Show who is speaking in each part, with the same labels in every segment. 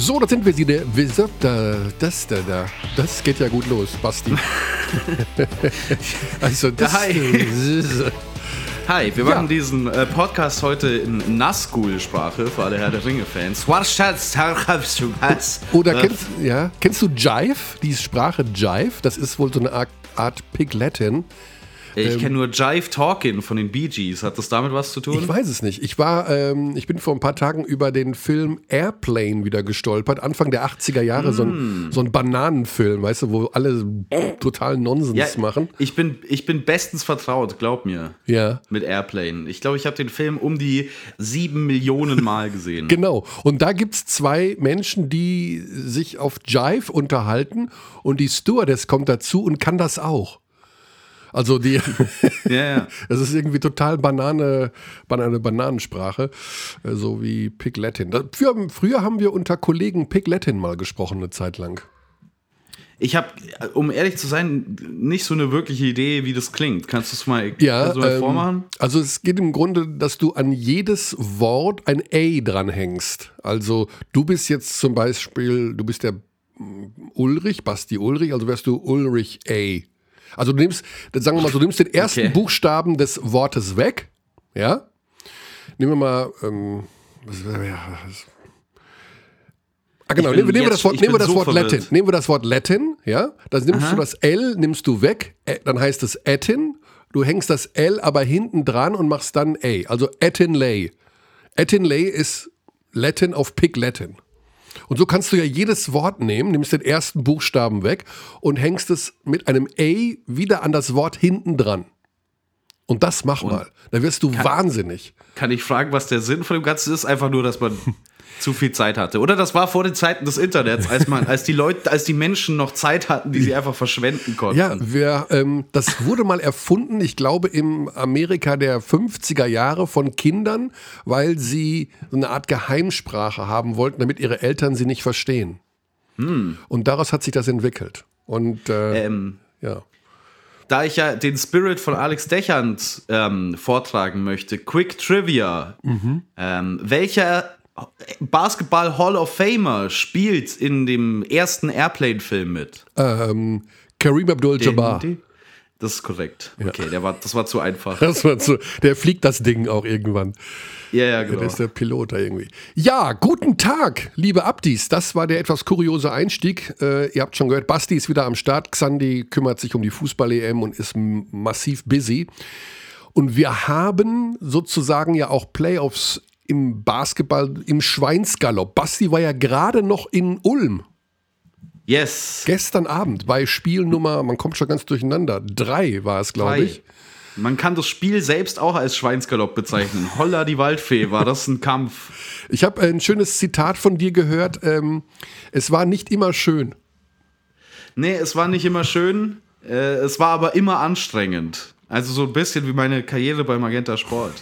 Speaker 1: So, da sind wir sie. Der, das, da, da, das geht ja gut los, Basti.
Speaker 2: also das. Hi. Hi, wir machen ja. diesen äh, Podcast heute in Nazgul-Sprache für alle Herr der Ringe-Fans.
Speaker 1: Oder äh, kennst, ja, kennst du Jive? Die Sprache Jive? Das ist wohl so eine Art, Art Pigletten.
Speaker 2: Ich ähm, kenne nur Jive Talking von den Bee Gees. Hat das damit was zu tun?
Speaker 1: Ich weiß es nicht. Ich war, ähm, ich bin vor ein paar Tagen über den Film Airplane wieder gestolpert. Anfang der 80er Jahre, mm. so, ein, mm. so ein Bananenfilm, weißt du, wo alle total Nonsens ja, machen.
Speaker 2: Ich bin, ich bin bestens vertraut, glaub mir.
Speaker 1: Ja.
Speaker 2: Mit Airplane. Ich glaube, ich habe den Film um die sieben Millionen Mal gesehen.
Speaker 1: genau. Und da gibt es zwei Menschen, die sich auf Jive unterhalten und die Stewardess kommt dazu und kann das auch. Also die, ja, ja. das ist irgendwie total Banane, Banane, Bananensprache, äh, so wie Pig Latin. Früher, früher haben wir unter Kollegen Pig Latin mal gesprochen, eine Zeit lang.
Speaker 2: Ich habe, um ehrlich zu sein, nicht so eine wirkliche Idee, wie das klingt. Kannst du es mal,
Speaker 1: ja, mal ähm, vormachen? Also es geht im Grunde, dass du an jedes Wort ein A dranhängst. Also du bist jetzt zum Beispiel, du bist der Ulrich, Basti Ulrich, also wärst du Ulrich A. Also du nimmst, sagen wir mal, du nimmst den ersten okay. Buchstaben des Wortes weg, ja? Nehmen wir mal, ähm, was, ja, was, Ah, genau, nehmen, nehmen, wir das Wort, nehmen wir das so Wort Latin. Nehmen wir das Wort Latin, ja? Dann nimmst Aha. du das L, nimmst du weg, äh, dann heißt es Etin. Du hängst das L aber hinten dran und machst dann A. Also Etin Lay. Etin Lay ist Latin auf Pig Latin. Und so kannst du ja jedes Wort nehmen, nimmst den ersten Buchstaben weg und hängst es mit einem A wieder an das Wort hinten dran. Und das mach und mal. Da wirst du
Speaker 2: kann,
Speaker 1: wahnsinnig.
Speaker 2: Kann ich fragen, was der Sinn von dem Ganzen ist? Einfach nur, dass man zu viel Zeit hatte. Oder das war vor den Zeiten des Internets, als man, als die Leute, als die Menschen noch Zeit hatten, die sie einfach verschwenden konnten.
Speaker 1: Ja, wir, ähm, das wurde mal erfunden, ich glaube, im Amerika der 50er Jahre von Kindern, weil sie so eine Art Geheimsprache haben wollten, damit ihre Eltern sie nicht verstehen. Hm. Und daraus hat sich das entwickelt. Und äh, ähm, ja
Speaker 2: da ich ja den Spirit von Alex Dechand ähm, vortragen möchte, Quick Trivia. Mhm. Ähm, welcher Basketball Hall of Famer spielt in dem ersten Airplane-Film mit?
Speaker 1: Ähm, Kareem Abdul-Jabbar.
Speaker 2: Das ist korrekt. Okay, ja. der war, das war zu einfach.
Speaker 1: Das war zu, der fliegt das Ding auch irgendwann.
Speaker 2: Ja, ja, genau.
Speaker 1: Der ist der Pilot da irgendwie. Ja, guten Tag, liebe Abdis. Das war der etwas kuriose Einstieg. Äh, ihr habt schon gehört, Basti ist wieder am Start. Xandi kümmert sich um die Fußball-EM und ist massiv busy. Und wir haben sozusagen ja auch Playoffs im Basketball im Schweinsgalopp. Basti war ja gerade noch in Ulm.
Speaker 2: Yes.
Speaker 1: Gestern Abend bei Spielnummer, man kommt schon ganz durcheinander, drei war es, glaube ich.
Speaker 2: Man kann das Spiel selbst auch als Schweinsgalopp bezeichnen. Holla die Waldfee, war das ein Kampf.
Speaker 1: Ich habe ein schönes Zitat von dir gehört. Ähm, es war nicht immer schön.
Speaker 2: Nee, es war nicht immer schön. Äh, es war aber immer anstrengend. Also so ein bisschen wie meine Karriere bei Magenta Sport.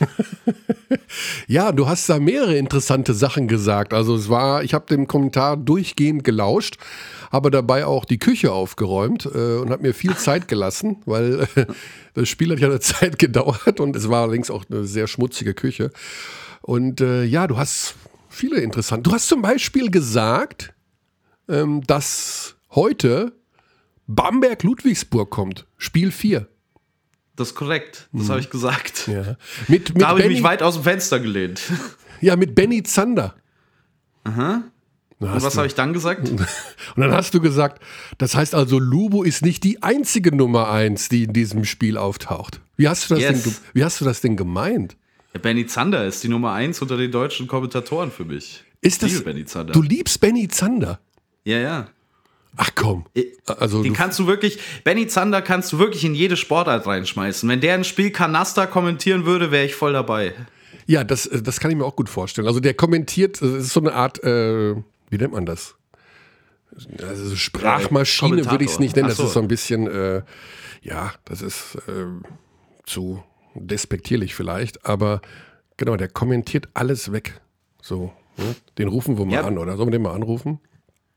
Speaker 1: ja, du hast da mehrere interessante Sachen gesagt. Also es war, ich habe dem Kommentar durchgehend gelauscht, habe dabei auch die Küche aufgeräumt äh, und habe mir viel Zeit gelassen, weil äh, das Spiel hat ja eine Zeit gedauert und es war allerdings auch eine sehr schmutzige Küche. Und äh, ja, du hast viele interessante. Du hast zum Beispiel gesagt, ähm, dass heute Bamberg-Ludwigsburg kommt, Spiel 4.
Speaker 2: Das ist korrekt. Das mhm. habe ich gesagt.
Speaker 1: Ja.
Speaker 2: Mit, mit da habe ich mich weit aus dem Fenster gelehnt.
Speaker 1: Ja, mit Benny Zander.
Speaker 2: Aha. Und was habe ich dann gesagt? Und
Speaker 1: dann hast du gesagt, das heißt also, Lubo ist nicht die einzige Nummer eins, die in diesem Spiel auftaucht. Wie hast du das, yes. denn, wie hast du das denn gemeint?
Speaker 2: Ja, Benny Zander ist die Nummer eins unter den deutschen Kommentatoren für mich.
Speaker 1: Ist das, Benny Zander. Du liebst Benny Zander?
Speaker 2: Ja, ja.
Speaker 1: Ach komm.
Speaker 2: Also den kannst du wirklich, Benny Zander kannst du wirklich in jede Sportart reinschmeißen. Wenn der ein Spiel Kanaster kommentieren würde, wäre ich voll dabei.
Speaker 1: Ja, das, äh, das kann ich mir auch gut vorstellen. Also der kommentiert, das ist so eine Art, äh, wie nennt man das? Also Sprachmaschine würde ich es nicht nennen. So. Das ist so ein bisschen, äh, ja, das ist äh, zu despektierlich vielleicht, aber genau, der kommentiert alles weg. So, ne? den rufen wir mal ja. an, oder? Sollen wir den mal anrufen?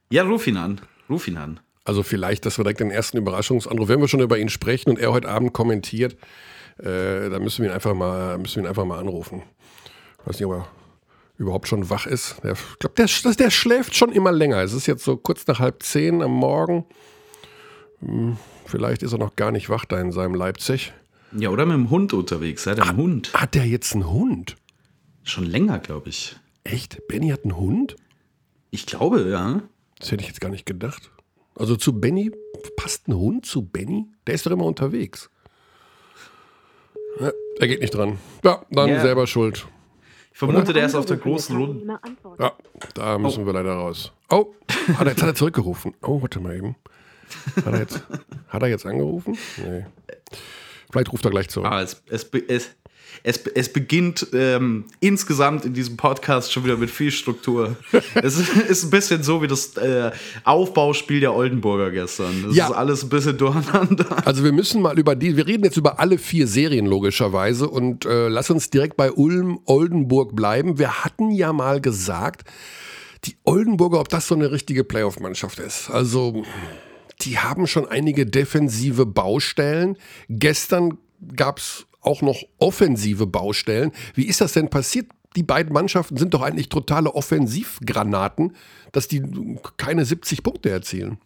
Speaker 2: Ja, ruf ihn an. Ruf ihn an.
Speaker 1: Also vielleicht, dass wir direkt den ersten Überraschungsanruf, wenn wir schon über ihn sprechen und er heute Abend kommentiert, äh, dann müssen wir ihn einfach mal, müssen wir ihn einfach mal anrufen. Ich weiß nicht, aber überhaupt schon wach ist. Der, ich glaube, der, der schläft schon immer länger. Es ist jetzt so kurz nach halb zehn am Morgen. Hm, vielleicht ist er noch gar nicht wach da in seinem Leipzig.
Speaker 2: Ja, oder mit dem Hund unterwegs. Hat er einen Hund?
Speaker 1: Hat der jetzt einen Hund?
Speaker 2: Schon länger, glaube ich.
Speaker 1: Echt? Benny hat einen Hund?
Speaker 2: Ich glaube, ja.
Speaker 1: Das hätte ich jetzt gar nicht gedacht. Also zu Benny passt ein Hund zu Benny? Der ist doch immer unterwegs. Ja, er geht nicht dran. Ja, dann
Speaker 2: Ja.
Speaker 1: selber schuld.
Speaker 2: Ich vermute, der ist auf der großen Runde.
Speaker 1: Ja, da müssen wir leider raus. Oh, hat er, jetzt hat er zurückgerufen. Oh, warte mal eben. Hat er jetzt, hat er jetzt angerufen? Nee. Vielleicht ruft er gleich zurück.
Speaker 2: Ah, es, es, es, es, es beginnt ähm, insgesamt in diesem Podcast schon wieder mit viel Struktur. es ist, ein bisschen so wie das äh, Aufbauspiel der Oldenburger gestern. Das
Speaker 1: Ja.
Speaker 2: ist alles ein bisschen durcheinander.
Speaker 1: Also wir müssen mal über die, wir reden jetzt über alle vier Serien logischerweise und äh, lass uns direkt bei Ulm Oldenburg bleiben. Wir hatten ja mal gesagt, die Oldenburger, ob das so eine richtige Playoff-Mannschaft ist. Also die haben schon einige defensive Baustellen. Gestern gab es auch noch offensive Baustellen. Wie ist das denn passiert? Die beiden Mannschaften sind doch eigentlich totale Offensivgranaten, dass die keine 70 Punkte erzielen.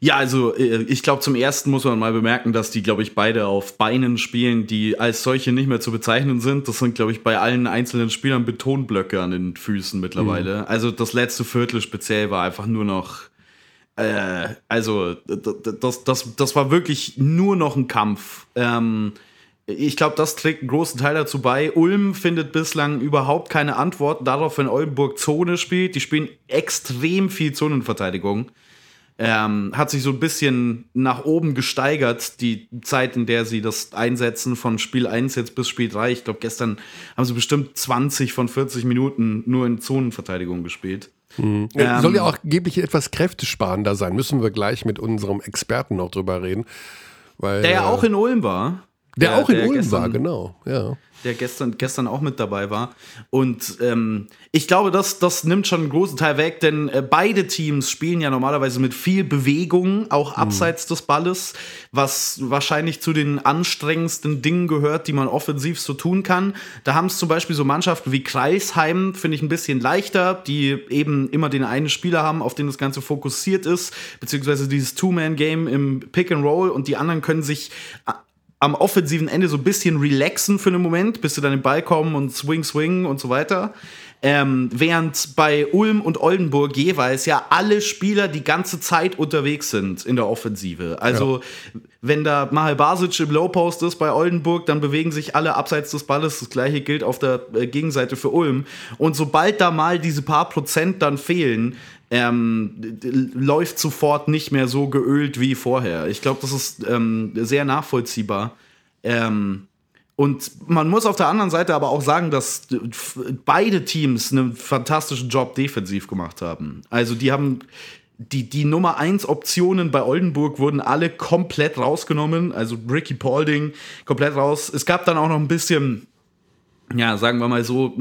Speaker 2: Ja, also äh, ich glaube, zum ersten muss man mal bemerken, dass die, glaube ich, beide auf Beinen spielen, die als solche nicht mehr zu bezeichnen sind. Das sind, glaube ich, bei allen einzelnen Spielern Betonblöcke an den Füßen mittlerweile. Also das letzte Viertel speziell war einfach nur noch. Äh, also das, das, das war wirklich nur noch ein Kampf. Ähm, ich glaube, das trägt einen großen Teil dazu bei. Ulm findet bislang überhaupt keine Antwort darauf, wenn Oldenburg Zone spielt. Die spielen extrem viel Zonenverteidigung ähm, hat sich so ein bisschen nach oben gesteigert, die Zeit, in der sie das einsetzen von Spiel 1 jetzt bis Spiel 3. Ich glaube, gestern haben sie bestimmt 20 von 40 Minuten nur in Zonenverteidigung gespielt.
Speaker 1: Ähm, Soll ja auch geblich etwas kräftesparender sein. Müssen wir gleich mit unserem Experten noch drüber reden. Weil,
Speaker 2: Der ja
Speaker 1: äh,
Speaker 2: auch in Ulm war.
Speaker 1: Der, auch in
Speaker 2: der
Speaker 1: Ulm
Speaker 2: gestern-
Speaker 1: war, genau. Ja.
Speaker 2: der gestern, gestern auch mit dabei war. Und ähm, ich glaube, das, das nimmt schon einen großen Teil weg, denn äh, beide Teams spielen ja normalerweise mit viel Bewegung, auch abseits des Balles, was wahrscheinlich zu den anstrengendsten Dingen gehört, die man offensiv so tun kann. Da haben es zum Beispiel so Mannschaften wie Kreisheim, finde ich ein bisschen leichter, die eben immer den einen Spieler haben, auf den das Ganze fokussiert ist, beziehungsweise dieses Two-Man-Game im Pick and Roll und die anderen können sich am offensiven Ende so ein bisschen relaxen für einen Moment, bis sie dann den Ball kommen und swing, swing und so weiter. Ähm, während bei Ulm und Oldenburg jeweils ja alle Spieler die ganze Zeit unterwegs sind in der Offensive. Also, wenn da Mahal Basic im Low Post ist bei Oldenburg, dann bewegen sich alle abseits des Balles. Das gleiche gilt auf der äh, Gegenseite für Ulm. Und sobald da mal diese paar Prozent dann fehlen, ähm, läuft sofort nicht mehr so geölt wie vorher. Ich glaube, das ist ähm, sehr nachvollziehbar. Ähm, und man muss auf der anderen Seite aber auch sagen, dass beide Teams einen fantastischen Job defensiv gemacht haben. Also die haben die, die Nummer 1 Optionen bei Oldenburg wurden alle komplett rausgenommen. Also Ricky Paulding komplett raus. Es gab dann auch noch ein bisschen, ja, sagen wir mal so,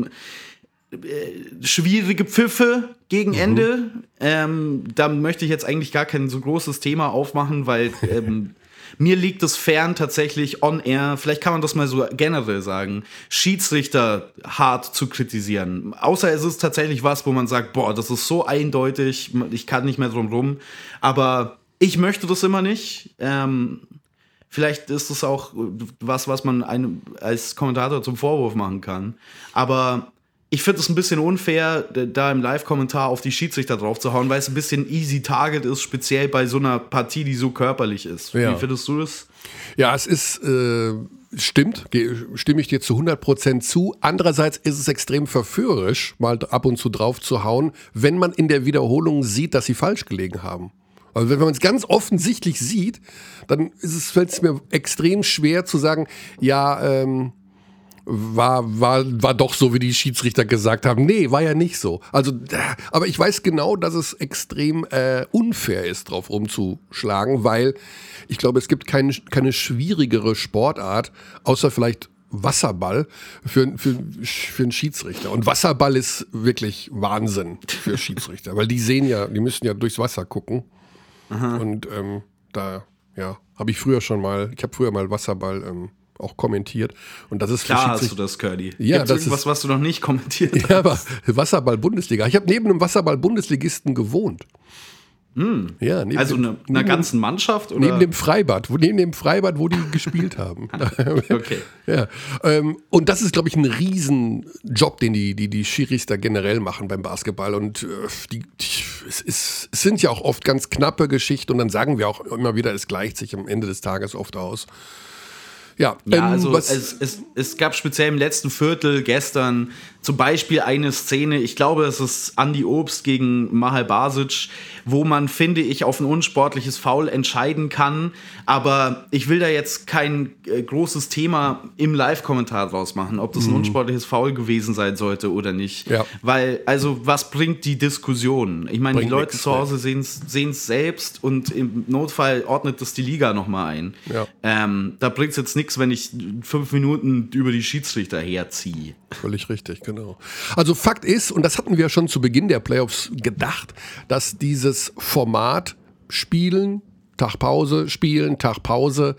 Speaker 2: schwierige Pfiffe gegen Ende. Ähm, da möchte ich jetzt eigentlich gar kein so großes Thema aufmachen, weil ähm, mir liegt es fern, tatsächlich on air, vielleicht kann man das mal so generell sagen, Schiedsrichter hart zu kritisieren. Außer es ist tatsächlich was, wo man sagt, boah, das ist so eindeutig, ich kann nicht mehr drum rum. Aber ich möchte das immer nicht. Ähm, Vielleicht ist es auch was, was man einem als Kommentator zum Vorwurf machen kann. Aber ich finde es ein bisschen unfair, da im Live-Kommentar auf die Schiedsrichter drauf zu hauen, weil es ein bisschen easy target ist, speziell bei so einer Partie, die so körperlich ist.
Speaker 1: Ja.
Speaker 2: Wie findest du das?
Speaker 1: Ja, es ist, äh, stimmt, stimme ich dir zu 100% zu. Andererseits ist es extrem verführerisch, mal ab und zu drauf zu hauen, wenn man in der Wiederholung sieht, dass sie falsch gelegen haben. Also wenn man es ganz offensichtlich sieht, dann ist es, fällt es mir extrem schwer zu sagen, ja, ähm, war, war, war doch so, wie die Schiedsrichter gesagt haben. Nee, war ja nicht so. Also, aber ich weiß genau, dass es extrem äh, unfair ist, drauf rumzuschlagen, weil ich glaube, es gibt kein, keine schwierigere Sportart, außer vielleicht Wasserball für, für, für einen Schiedsrichter. Und Wasserball ist wirklich Wahnsinn für Schiedsrichter, weil die sehen ja, die müssen ja durchs Wasser gucken. Und ähm, da, ja, habe ich früher schon mal, ich habe früher mal Wasserball ähm, auch kommentiert. Und das ist
Speaker 2: Klar hast du das, Curdy.
Speaker 1: Ja,
Speaker 2: Gibt's
Speaker 1: das
Speaker 2: irgendwas,
Speaker 1: ist-
Speaker 2: was du noch nicht kommentiert hast?
Speaker 1: Ja, aber Wasserball-Bundesliga. Ich habe neben einem Wasserball-Bundesligisten gewohnt. Ja, neben
Speaker 2: Also
Speaker 1: dem,
Speaker 2: eine, einer ganzen Mannschaft? Oder?
Speaker 1: neben dem Freibad, wo, neben dem Freibad, wo die gespielt haben.
Speaker 2: Okay.
Speaker 1: Ja, ähm, und das ist, glaube ich, ein Riesenjob, den die, die, die Schiris da generell machen beim Basketball. Und äh, die, die, es, ist, es sind ja auch oft ganz knappe Geschichten und dann sagen wir auch immer wieder, es gleicht sich am Ende des Tages oft aus. Ja,
Speaker 2: Ja,
Speaker 1: ähm,
Speaker 2: also es, es, es gab speziell im letzten Viertel gestern zum Beispiel eine Szene, ich glaube, es ist Andy Obst gegen Mahal Basic, wo man, finde ich, auf ein unsportliches Foul entscheiden kann. Aber ich will da jetzt kein äh, großes Thema im Live-Kommentar draus machen, ob das ein unsportliches Foul gewesen sein sollte oder nicht.
Speaker 1: Mhm. Ja.
Speaker 2: Weil, also, was bringt die Diskussion? Ich meine, die Leute
Speaker 1: nix,
Speaker 2: zu Hause sehen es selbst und im Notfall ordnet das die Liga nochmal ein.
Speaker 1: Ja.
Speaker 2: Ähm, da bringt es jetzt nichts, wenn ich fünf Minuten über die Schiedsrichter herziehe.
Speaker 1: Völlig richtig, genau. Also Fakt ist, und das hatten wir schon zu Beginn der Playoffs gedacht, dass dieses Format Spielen, Tag Pause, Spielen, Tag Pause,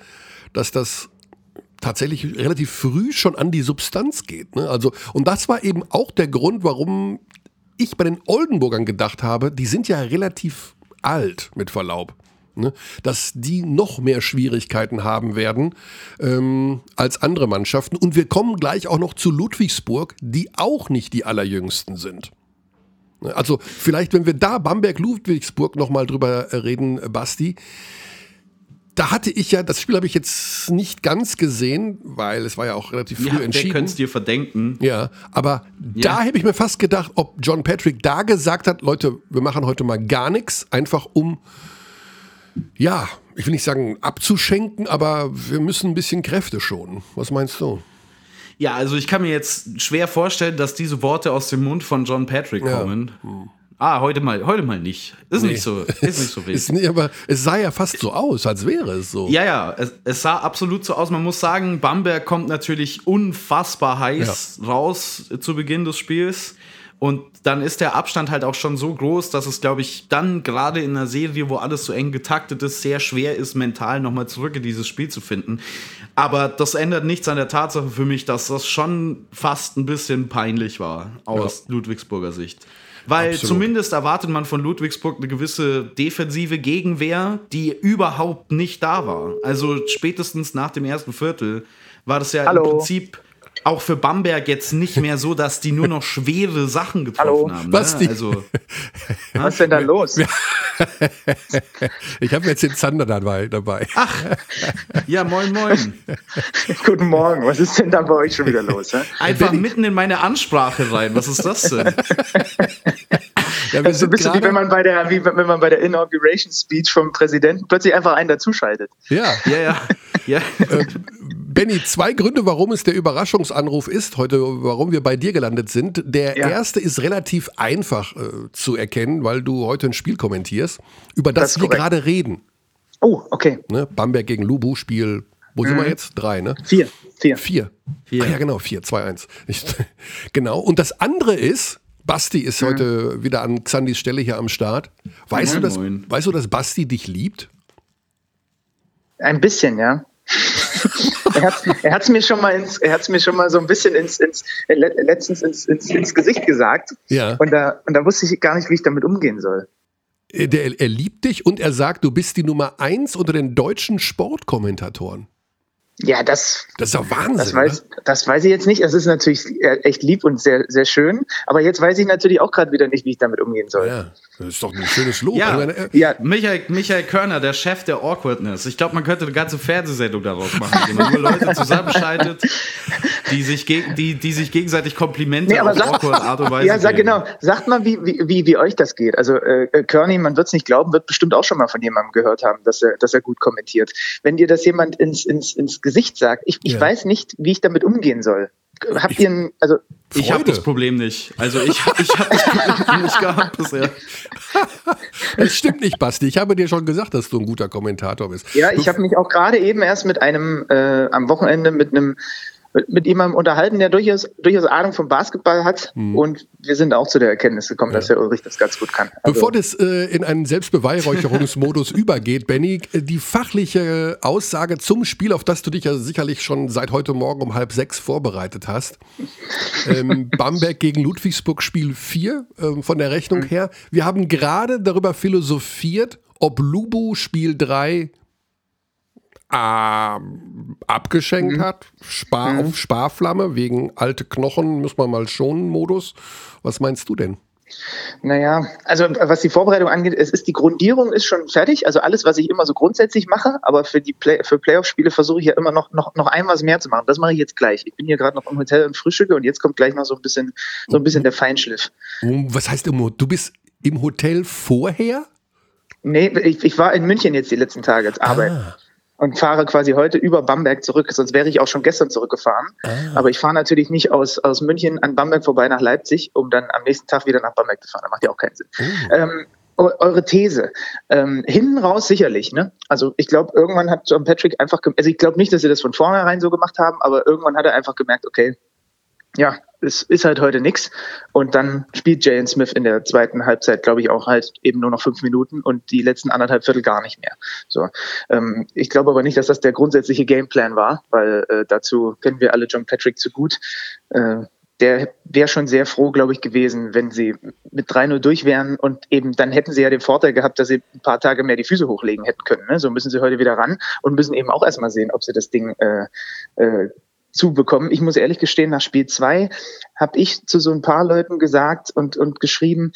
Speaker 1: dass das tatsächlich relativ früh schon an die Substanz geht. Ne? Also, und das war eben auch der Grund, warum ich bei den Oldenburgern gedacht habe, die sind ja relativ alt, mit Verlaub. Ne? Dass die noch mehr Schwierigkeiten haben werden ähm, als andere Mannschaften. Und wir kommen gleich auch noch zu Ludwigsburg, die auch nicht die allerjüngsten sind. Ne? Also vielleicht, wenn wir da Bamberg-Ludwigsburg nochmal drüber äh, reden, äh, Basti, da hatte ich ja, das Spiel habe ich jetzt nicht ganz gesehen, weil es war ja auch relativ früh
Speaker 2: Ja,
Speaker 1: entschieden.
Speaker 2: könnte es dir verdenken?
Speaker 1: Ja, aber da hätte ich mir fast gedacht, ob John Patrick da gesagt hat, Leute, wir machen heute mal gar nichts, einfach um, ja, ich will nicht sagen abzuschenken, aber wir müssen ein bisschen Kräfte schonen. Was meinst du?
Speaker 2: Ja, also ich kann mir jetzt schwer vorstellen, dass diese Worte aus dem Mund von John Patrick
Speaker 1: Ja.
Speaker 2: kommen. Ah, heute mal, heute mal nicht. Ist nicht so, ist nicht so wild.
Speaker 1: Ist nicht, aber es sah ja fast so aus, als wäre es so.
Speaker 2: Ja, ja, es, es sah absolut so aus. Man muss sagen, Bamberg kommt natürlich unfassbar heiß raus zu Beginn des Spiels. Und dann ist der Abstand halt auch schon so groß, dass es, glaube ich, dann gerade in einer Serie, wo alles so eng getaktet ist, sehr schwer ist, mental nochmal zurück in dieses Spiel zu finden. Aber das ändert nichts an der Tatsache für mich, dass das schon fast ein bisschen peinlich war aus Ludwigsburger Sicht. Weil
Speaker 1: Absolut.
Speaker 2: zumindest erwartet man von Ludwigsburg eine gewisse defensive Gegenwehr, die überhaupt nicht da war. Also spätestens nach dem ersten Viertel war das ja
Speaker 3: Hallo.
Speaker 2: im Prinzip auch für Bamberg jetzt nicht mehr so, dass die nur noch schwere Sachen getroffen
Speaker 3: Hallo.
Speaker 2: haben.
Speaker 1: Was
Speaker 2: ne?
Speaker 1: die-
Speaker 2: Also
Speaker 3: Was ist denn da los?
Speaker 1: Ich habe jetzt den Zander dabei. dabei.
Speaker 2: ja, moin moin.
Speaker 3: Guten Morgen. Was ist denn da bei euch schon wieder los? Hä?
Speaker 2: Einfach mitten in meine Ansprache rein. Was ist das denn?
Speaker 1: Ja, wir
Speaker 3: Das ist so
Speaker 1: sind
Speaker 3: ein bisschen wie wenn man bei der, wie wenn man bei der Inauguration Speech vom Präsidenten plötzlich einfach einen dazuschaltet.
Speaker 1: ja.
Speaker 2: Ja, ja. ja.
Speaker 1: Benny, zwei Gründe, warum es der Überraschungsanruf ist, heute, warum wir bei dir gelandet sind. Der
Speaker 3: Ja.
Speaker 1: erste ist relativ einfach äh, zu erkennen, weil du heute ein Spiel kommentierst, über das,
Speaker 3: Das
Speaker 1: wir gerade reden.
Speaker 3: Oh, okay.
Speaker 1: Ne? Bamberg gegen Lubu, Spiel, wo sind wir jetzt? Drei, ne?
Speaker 3: Vier. Vier.
Speaker 1: Vier.
Speaker 2: Vier.
Speaker 1: Ah, ja, genau, vier, zwei, eins. Nicht- genau. Und das andere ist, Basti ist heute wieder an Xandis Stelle hier am Start. Weißt,
Speaker 2: Moin,
Speaker 1: du, dass,
Speaker 2: moin.
Speaker 1: weißt du, dass Basti dich liebt?
Speaker 3: Ein bisschen, ja. er hat er hat's mir schon mal ins, er hat's mir schon mal so ein bisschen ins, ins äh, le- letztens ins, ins, ins Gesicht gesagt.
Speaker 1: Ja.
Speaker 3: Und da, und da wusste ich gar nicht, wie ich damit umgehen soll.
Speaker 1: Äh, Der, er liebt dich und er sagt, du bist die Nummer eins unter den deutschen Sportkommentatoren.
Speaker 3: Ja, das,
Speaker 1: Das ist doch Wahnsinn.
Speaker 3: das weiß, das weiß ich jetzt nicht. Es ist natürlich äh, echt lieb und sehr, sehr schön. Aber jetzt weiß ich natürlich auch gerade wieder nicht, wie ich damit umgehen soll.
Speaker 1: Ja, das ist doch ein schönes Lob.
Speaker 2: Ja.
Speaker 1: Meine, äh,
Speaker 3: Ja,
Speaker 2: Michael, Michael Körner, der Chef der Awkwardness. Ich glaube, man könnte eine ganze Fernsehsendung daraus machen, indem man nur Leute zusammenschaltet, die sich, geg die, die sich gegenseitig Komplimente
Speaker 3: Nee, aber
Speaker 2: auf
Speaker 3: sag-
Speaker 2: awkward Art und Weise
Speaker 3: Ja, sag
Speaker 2: geben.
Speaker 3: genau. Sagt mal, wie, wie, wie, wie euch das geht. Also äh, Kearney, man wird es nicht glauben, wird bestimmt auch schon mal von jemandem gehört haben, dass er, dass er gut kommentiert. Wenn dir das jemand ins, ins, ins Gesicht sagt, ich, ich
Speaker 1: Ja.
Speaker 3: weiß nicht, wie ich damit umgehen soll. Habt ihr ein, also
Speaker 2: Ich habe
Speaker 1: Freude.
Speaker 2: das Problem nicht. Also ich, ich habe das Problem nicht gehabt bisher.
Speaker 1: Das stimmt nicht, Basti. Ich habe dir schon gesagt, dass du ein guter Kommentator bist.
Speaker 3: ja, ich habe mich auch gerade eben erst mit einem äh, am Wochenende mit einem mit, mit jemandem unterhalten, der durchaus, durchaus Ahnung vom Basketball hat. Mhm. Und wir sind auch zu der Erkenntnis gekommen, ja. dass der Ulrich das ganz gut kann.
Speaker 1: Also Bevor das äh, in einen Selbstbeweihräucherungsmodus übergeht, Benny, die fachliche Aussage zum Spiel, auf das du dich ja sicherlich schon seit heute Morgen um halb sechs vorbereitet hast. Ähm, Bamberg gegen Ludwigsburg Spiel 4 äh, von der Rechnung mhm. her. Wir haben gerade darüber philosophiert, ob Lubu Spiel 3 äh, abgeschenkt mhm. hat. Spar mhm. auf Sparflamme wegen alte Knochen, muss man mal schonen Modus. Was meinst du denn?
Speaker 3: Naja, also was die Vorbereitung angeht, es ist die Grundierung ist schon fertig. Also alles, was ich immer so grundsätzlich mache, aber für die Play für Playoff-Spiele versuche ich ja immer noch, noch, noch ein was mehr zu machen. Das mache ich jetzt gleich. Ich bin hier gerade noch im Hotel und frühstücke und jetzt kommt gleich noch so ein bisschen, so ein bisschen der Feinschliff.
Speaker 1: Was heißt immer, du bist im Hotel vorher?
Speaker 3: Nee, ich, ich war in München jetzt die letzten Tage als Arbeit. Ah und fahre quasi heute über Bamberg zurück. Sonst wäre ich auch schon gestern zurückgefahren. Ah. Aber ich fahre natürlich nicht aus, aus München an Bamberg vorbei nach Leipzig, um dann am nächsten Tag wieder nach Bamberg zu fahren. Das macht ja auch keinen Sinn. Oh. Ähm, eure These. Ähm, hinten raus sicherlich, ne? Also ich glaube, irgendwann hat John Patrick einfach, also ich glaube nicht, dass sie das von vornherein so gemacht haben, aber irgendwann hat er einfach gemerkt, okay, ja, es ist halt heute nichts. Und dann spielt Jalen Smith in der zweiten Halbzeit, glaube ich, auch halt eben nur noch fünf Minuten und die letzten anderthalb Viertel gar nicht mehr. So, ähm, ich glaube aber nicht, dass das der grundsätzliche Gameplan war, weil äh, dazu kennen wir alle John Patrick zu gut. Äh, der wäre schon sehr froh, glaube ich, gewesen, wenn sie mit 3-0 durch wären und eben dann hätten sie ja den Vorteil gehabt, dass sie ein paar Tage mehr die Füße hochlegen hätten können. Ne? So müssen sie heute wieder ran und müssen eben auch erstmal sehen, ob sie das Ding äh, äh, zu bekommen. Ich muss ehrlich gestehen, nach Spiel zwei habe ich zu so ein paar Leuten gesagt und, und geschrieben,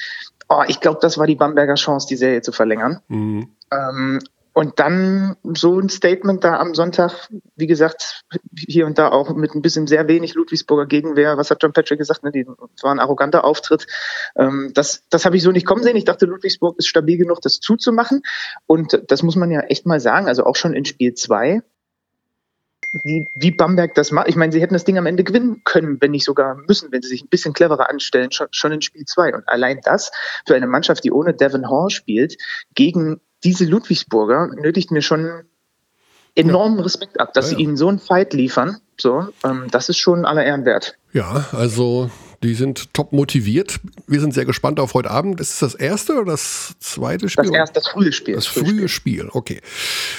Speaker 3: oh, ich glaube, das war die Bamberger Chance, die Serie zu verlängern. Mhm. Ähm, und dann so ein Statement da am Sonntag, wie gesagt, hier und da auch mit ein bisschen sehr wenig Ludwigsburger Gegenwehr. Was hat John Patrick gesagt? Ne? Das war ein arroganter Auftritt. Ähm, das das habe ich so nicht kommen sehen. Ich dachte, Ludwigsburg ist stabil genug, das zuzumachen. Und das muss man ja echt mal sagen. Also auch schon in Spiel zwei wie, wie Bamberg das macht. Ich meine, sie hätten das Ding am Ende gewinnen können, wenn nicht sogar müssen, wenn sie sich ein bisschen cleverer anstellen, schon, schon in Spiel 2. Und allein das für eine Mannschaft, die ohne Devin Hall spielt, gegen diese Ludwigsburger, nötigt mir schon enormen ja. Respekt ab, dass ja, ja. sie ihnen so einen Fight liefern. So, ähm, das ist schon aller Ehren wert.
Speaker 1: Ja, also die sind top motiviert. Wir sind sehr gespannt auf heute Abend. Ist es das erste oder das zweite Spiel?
Speaker 3: Das erste, das frühe Spiel.
Speaker 1: Das frühe Spiel, okay.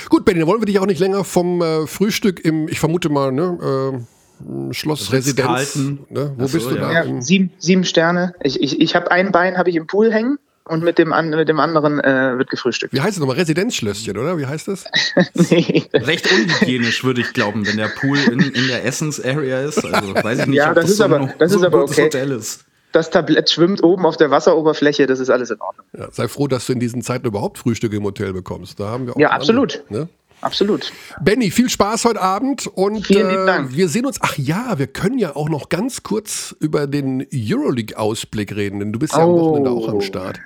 Speaker 1: Gut, Benny, dann wollen wir dich auch nicht länger vom äh, Frühstück im, ich vermute mal, ne, äh, Schloss Residenz. Ne? Wo Achso, bist du ja.
Speaker 3: da? Ja, sieben, sieben Sterne. Ich, ich, ich habe ein Bein habe ich im Pool hängen und mit dem, mit dem anderen äh, wird gefrühstückt.
Speaker 1: Wie heißt es nochmal? Residenzschlösschen, oder? Wie heißt das?
Speaker 2: nee. Recht unhygienisch, würde ich glauben, wenn der Pool in, in der Essens-Area ist. Also weiß ich nicht,
Speaker 3: ja,
Speaker 2: ob
Speaker 3: das,
Speaker 2: das
Speaker 3: ist so aber,
Speaker 2: ein,
Speaker 3: das
Speaker 2: so
Speaker 3: ist aber okay.
Speaker 2: Hotel ist.
Speaker 3: Das Tablett schwimmt oben auf der Wasseroberfläche, das ist alles in Ordnung.
Speaker 1: Ja, sei froh, dass du in diesen Zeiten überhaupt Frühstücke im Hotel bekommst. Da haben wir auch
Speaker 3: ja, absolut. Andere, ne? Absolut.
Speaker 1: Benny, viel Spaß heute Abend und
Speaker 3: Vielen lieben Dank.
Speaker 1: Äh, wir sehen uns. Ach ja, wir können ja auch noch ganz kurz über den Euroleague-Ausblick reden, denn du bist ja oh. am Wochenende auch am Start.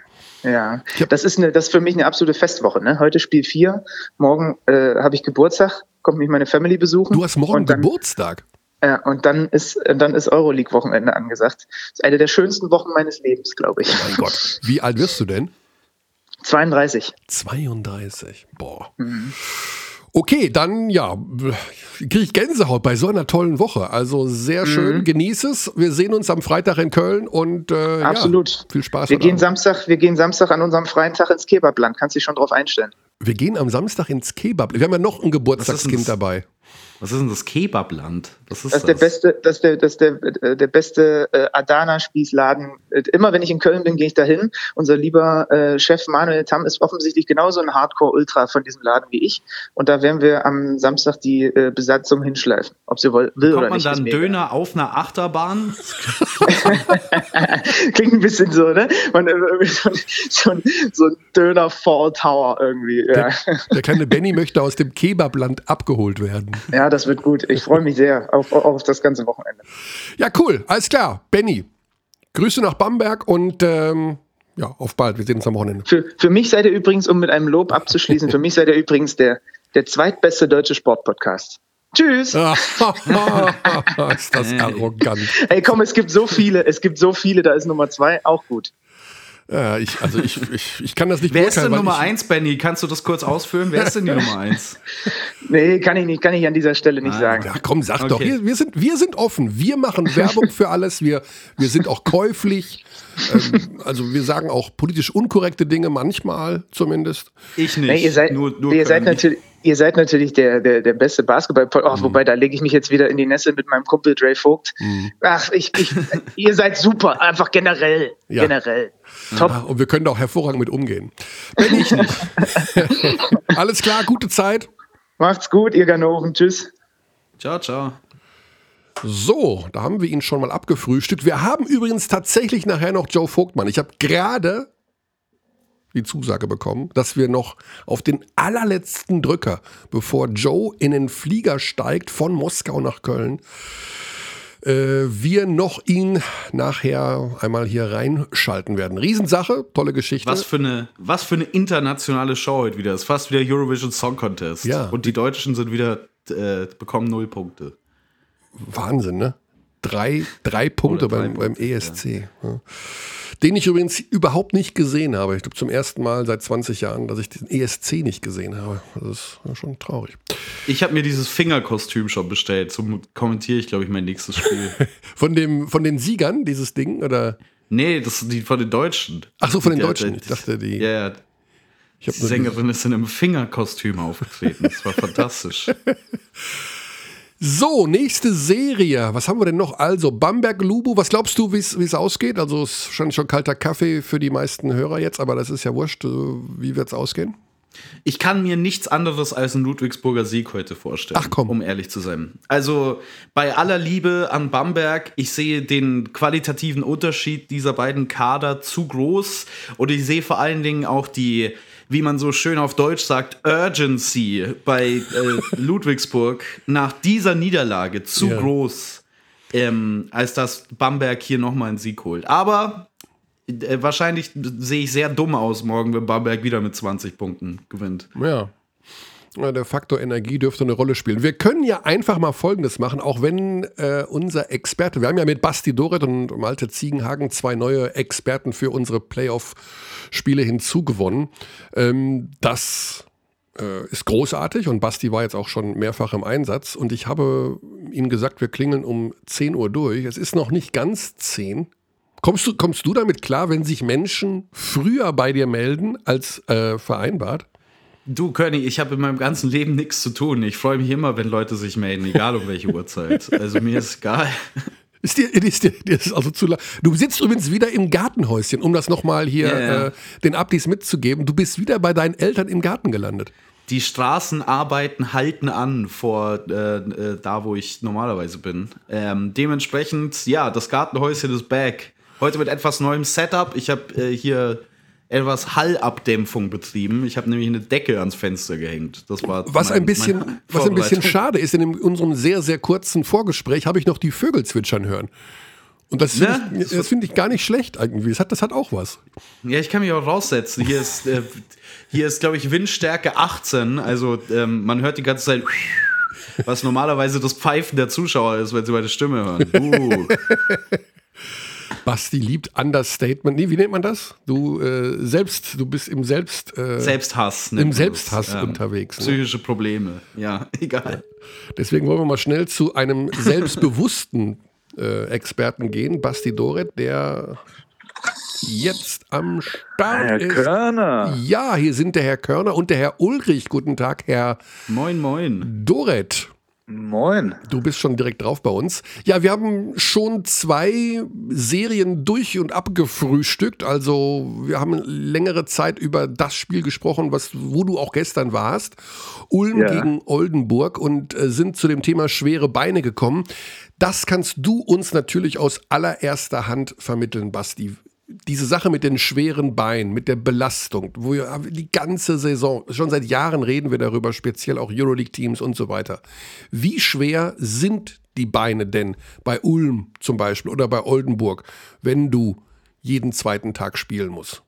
Speaker 3: Ja, das ist, eine, das ist für mich eine absolute Festwoche. Ne? Heute Spiel 4, morgen äh, habe ich Geburtstag, kommt mich meine Family besuchen.
Speaker 1: Du hast morgen dann, Geburtstag?
Speaker 3: Ja, und dann ist, dann ist Euroleague-Wochenende angesagt. Das ist eine der schönsten Wochen meines Lebens, glaube ich.
Speaker 1: Oh mein Gott. Wie alt wirst du denn?
Speaker 3: 32.
Speaker 1: 32, boah. Mhm. Okay, dann ja, kriege ich Gänsehaut bei so einer tollen Woche. Also sehr schön, mhm. genieß es. Wir sehen uns am Freitag in Köln und äh,
Speaker 3: Absolut.
Speaker 1: Ja, viel Spaß.
Speaker 3: Wir gehen, Samstag, wir gehen Samstag an unserem freien Tag ins Kebabland. Kannst dich schon drauf einstellen.
Speaker 1: Wir gehen am Samstag ins Kebabland. Wir haben ja noch ein Geburtstagskind dabei.
Speaker 2: Was ist denn das Kebabland?
Speaker 3: Was ist das? Ist das? Der beste, das ist der, das ist der, äh, der beste äh, Adana-Spießladen. Immer wenn ich in Köln bin, gehe ich dahin. Unser lieber äh, Chef Manuel Tam ist offensichtlich genauso ein Hardcore-Ultra von diesem Laden wie ich. Und da werden wir am Samstag die äh, Besatzung hinschleifen, ob sie will, will oder
Speaker 2: nicht. Kommt man dann Döner auf einer Achterbahn?
Speaker 3: Klingt ein bisschen so, ne? Man, äh, so, so, ein, so ein Döner-Fall Tower irgendwie. Ja.
Speaker 1: Der, der kleine Benny möchte aus dem Kebabland abgeholt werden.
Speaker 3: Ja, das wird gut. Ich freue mich sehr auf, auf das ganze Wochenende.
Speaker 1: Ja, cool. Alles klar. Benny, Grüße nach Bamberg und ähm, ja, auf bald. Wir sehen uns am Wochenende.
Speaker 3: Für, für mich seid ihr übrigens, um mit einem Lob abzuschließen, für mich seid ihr übrigens der, der zweitbeste deutsche Sportpodcast. Tschüss.
Speaker 1: ist das arrogant.
Speaker 3: Ey, komm, es gibt so viele, es gibt so viele, da ist Nummer zwei auch gut.
Speaker 1: Ja, ich, also ich, ich, ich kann das nicht
Speaker 2: Wer ist denn Nummer
Speaker 1: ich-
Speaker 2: 1, Benny? Kannst du das kurz ausführen? Wer ist denn die Nummer 1?
Speaker 3: Nee, kann ich nicht, kann ich an dieser Stelle nicht
Speaker 2: Ah,
Speaker 3: sagen.
Speaker 1: Ja, komm, sag
Speaker 2: Okay.
Speaker 1: doch. Wir, wir, sind, wir sind offen. Wir machen Werbung für alles. Wir, wir sind auch käuflich. Ähm, also wir sagen auch politisch unkorrekte Dinge, manchmal zumindest.
Speaker 2: Ich nicht.
Speaker 3: Nee, ihr seid,
Speaker 2: nur, nur
Speaker 3: ihr seid natürlich, ihr seid natürlich der, der, der beste basketball
Speaker 1: Mhm.
Speaker 3: oh, wobei da lege ich mich jetzt wieder in die Nässe mit meinem Kumpel Dre Vogt.
Speaker 1: Mhm.
Speaker 3: Ach, ich, ich, ihr seid super, einfach generell,
Speaker 1: Ja.
Speaker 3: generell. Top.
Speaker 1: Ah, Und wir können da auch hervorragend mit umgehen. Wenn ich nicht. alles klar, gute Zeit.
Speaker 3: Macht's gut, ihr Ganoven. Tschüss.
Speaker 2: Ciao, ciao.
Speaker 1: So, da haben wir ihn schon mal abgefrühstückt. Wir haben übrigens tatsächlich nachher noch Joe Vogtmann. Ich habe gerade die Zusage bekommen, dass wir noch auf den allerletzten Drücker, bevor Joe in den Flieger steigt von Moskau nach Köln, äh, wir noch ihn nachher einmal hier reinschalten werden. Riesensache, tolle Geschichte.
Speaker 2: Was für, eine, was für eine internationale Show heute wieder. ist fast wieder Eurovision Song Contest.
Speaker 1: Ja.
Speaker 2: Und die Deutschen sind wieder, äh, bekommen null Punkte.
Speaker 1: Wahnsinn, ne? Drei, drei Punkte
Speaker 2: drei
Speaker 1: beim, beim ESC. Ja. Den ich übrigens überhaupt nicht gesehen habe. Ich glaube zum ersten Mal seit 20 Jahren, dass ich den ESC nicht gesehen habe. Das ist schon traurig.
Speaker 2: Ich habe mir dieses Fingerkostüm schon bestellt. Zum kommentiere ich, glaube ich, mein nächstes Spiel.
Speaker 1: Von, dem, von den Siegern, dieses Ding? Oder?
Speaker 2: nee, das sind die von den Deutschen.
Speaker 1: Ach so, von den
Speaker 2: Der-
Speaker 1: Deutschen. Ich dachte, die.
Speaker 2: Ja, ja. Die
Speaker 1: die-
Speaker 2: Sängerin ist in einem Fingerkostüm aufgetreten. Das war fantastisch.
Speaker 1: So, nächste Serie. Was haben wir denn noch? Also, Bamberg Lubu. Was glaubst du, wie es ausgeht? Also, es ist wahrscheinlich schon kalter Kaffee für die meisten Hörer jetzt, aber das ist ja wurscht. Wie wird es ausgehen?
Speaker 2: Ich kann mir nichts anderes als einen Ludwigsburger Sieg heute vorstellen.
Speaker 1: Ach, komm.
Speaker 2: Um ehrlich zu sein. Also bei aller Liebe an Bamberg, ich sehe den qualitativen Unterschied dieser beiden Kader zu groß und ich sehe vor allen Dingen auch die, wie man so schön auf Deutsch sagt, Urgency bei äh, Ludwigsburg nach dieser Niederlage zu
Speaker 1: Ja.
Speaker 2: groß, ähm, als dass Bamberg hier nochmal einen Sieg holt. Aber äh, wahrscheinlich sehe ich sehr dumm aus morgen, wenn Bamberg wieder mit 20 Punkten gewinnt.
Speaker 1: Ja. Der Faktor Energie dürfte eine Rolle spielen. Wir können ja einfach mal Folgendes machen, auch wenn äh, unser Experte, wir haben ja mit Basti Doret und Malte Ziegenhagen zwei neue Experten für unsere Playoff-Spiele hinzugewonnen. Ähm, das äh, ist großartig und Basti war jetzt auch schon mehrfach im Einsatz und ich habe ihm gesagt, wir klingeln um 10 Uhr durch. Es ist noch nicht ganz 10. Kommst du, kommst du damit klar, wenn sich Menschen früher bei dir melden als äh, vereinbart?
Speaker 2: Du, König, ich habe in meinem ganzen Leben nichts zu tun. Ich freue mich immer, wenn Leute sich melden, egal um welche Uhrzeit. Also mir ist egal.
Speaker 1: Ist dir, ist dir, dir ist also zu la- Du sitzt übrigens wieder im Gartenhäuschen, um das nochmal hier
Speaker 2: Ja, ja.
Speaker 1: Äh, den Abdis mitzugeben. Du bist wieder bei deinen Eltern im Garten gelandet.
Speaker 2: Die Straßenarbeiten halten an vor äh, äh, da, wo ich normalerweise bin. Ähm, dementsprechend, ja, das Gartenhäuschen ist back. Heute mit etwas neuem Setup. Ich habe äh, hier etwas Hallabdämpfung betrieben. Ich habe nämlich eine Decke ans Fenster gehängt. Das war
Speaker 1: Was
Speaker 2: mein-
Speaker 1: ein bisschen, was ein bisschen schade ist, in dem, unserem sehr, sehr kurzen Vorgespräch habe ich noch die Vögel zwitschern hören. Und das finde
Speaker 2: Ne?
Speaker 1: ich, das find ich gar nicht schlecht irgendwie. Das hat, das hat auch was.
Speaker 2: Ja, ich kann mich auch raussetzen. Hier ist, äh, hier ist glaube ich, Windstärke 18. Also ähm, man hört die ganze Zeit, was normalerweise das Pfeifen der Zuschauer ist, wenn sie meine Stimme hören. Uh.
Speaker 1: Basti liebt Understatement. Nee, wie nennt man das? Du äh, selbst, du bist im Selbst, äh,
Speaker 2: Selbsthass.
Speaker 1: im. Selbsthass
Speaker 2: Ähm,
Speaker 1: unterwegs. Ne?
Speaker 2: Psychische Probleme. Ja, egal.
Speaker 1: Deswegen wollen wir mal schnell zu einem selbstbewussten äh, Experten gehen, Basti Doret, der jetzt am Start
Speaker 4: Herr
Speaker 1: ist.
Speaker 4: Körner.
Speaker 1: Ja, hier sind der Herr Körner und der Herr Ulrich. Guten Tag, Herr
Speaker 2: Moin, moin.
Speaker 1: Doret.
Speaker 4: Moin.
Speaker 1: Du bist schon direkt drauf bei uns. Ja, wir haben schon zwei Serien durch und abgefrühstückt. Also wir haben längere Zeit über das Spiel gesprochen, was, wo du auch gestern warst. Ulm
Speaker 4: Ja.
Speaker 1: gegen Oldenburg und äh, sind zu dem Thema schwere Beine gekommen. Das kannst du uns natürlich aus allererster Hand vermitteln, Basti. Diese Sache mit den schweren Beinen, mit der Belastung, wo wir die ganze Saison, schon seit Jahren reden wir darüber, speziell auch Euroleague-Teams und so weiter. Wie schwer sind die Beine denn bei Ulm zum Beispiel oder bei Oldenburg, wenn du jeden zweiten Tag spielen musst?